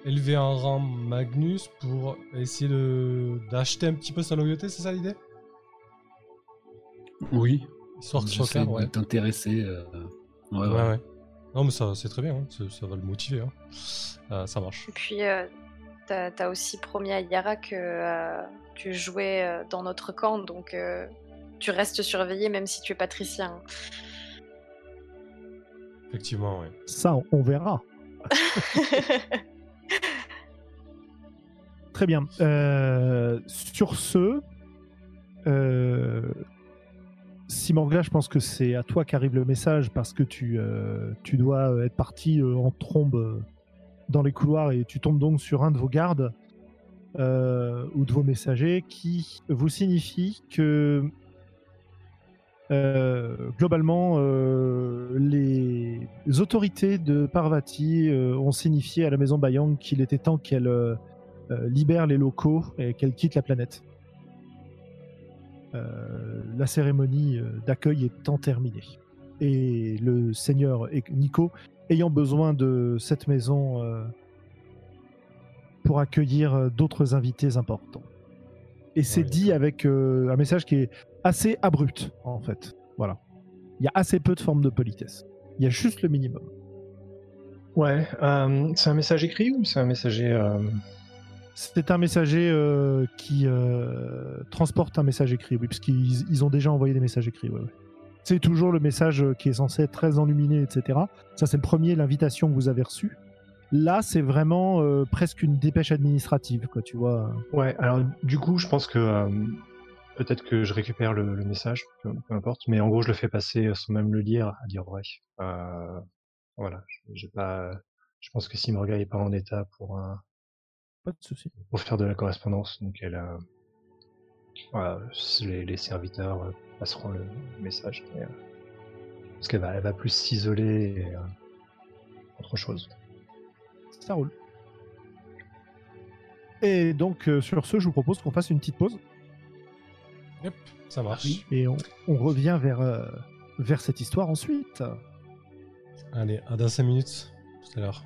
élever en rang Magnus pour essayer de d'acheter un petit peu sa loyauté, c'est ça l'idée? Oui. Histoire que ouais. t'intéresser. Euh, ouais, ouais. ouais. Non, mais ça, c'est très bien, hein. ça, va le motiver. Hein. Euh, ça marche. Et puis, euh, t'as as aussi promis à Yara que euh, tu jouais dans notre camp, donc tu restes surveillé même si tu es patricien. Effectivement, oui. Ça, on verra. Très bien. sur ce, Simorgla, je pense que c'est à toi qu'arrive le message parce que tu, euh, tu dois euh, être parti euh, en trombe dans les couloirs et tu tombes donc sur un de vos gardes ou de vos messagers qui vous signifie que globalement les autorités de Parvati ont signifié à la maison Bayang qu'il était temps qu'elle libère les locaux et qu'elle quitte la planète. Euh, la cérémonie euh, d'accueil étant terminée. Et le seigneur Nico, ayant besoin de cette maison euh, pour accueillir d'autres invités importants. Et c'est dit avec un message qui est assez abrupt, en fait. Voilà. Il y a assez peu de formes de politesse. Il y a juste le minimum. Ouais, c'est un message écrit ou c'est un messager c'est un messager euh, qui euh, transporte un message écrit, oui, parce qu'ils ont déjà envoyé des messages écrits. C'est toujours le message qui est censé être très enluminé, etc. Ça, c'est le premier, l'invitation que vous avez reçue. Là, c'est vraiment euh, presque une dépêche administrative, quoi, tu vois. Ouais, alors du coup, je pense que peut-être que je récupère le, message, peu, importe, mais en gros, je le fais passer sans même le lire, à dire vrai. voilà, pas. Je pense que si Morga est pas en état pour un pas de souci. Pour faire de la correspondance, donc elle a... voilà, les, serviteurs euh, passeront le message. Euh, parce qu'elle va, elle va plus s'isoler et euh, autre chose. Ça roule. Et donc sur ce, je vous propose qu'on fasse une petite pause. Yep, ça marche. Et on, revient vers, vers cette histoire ensuite. Allez, à dans 5 minutes, tout à l'heure.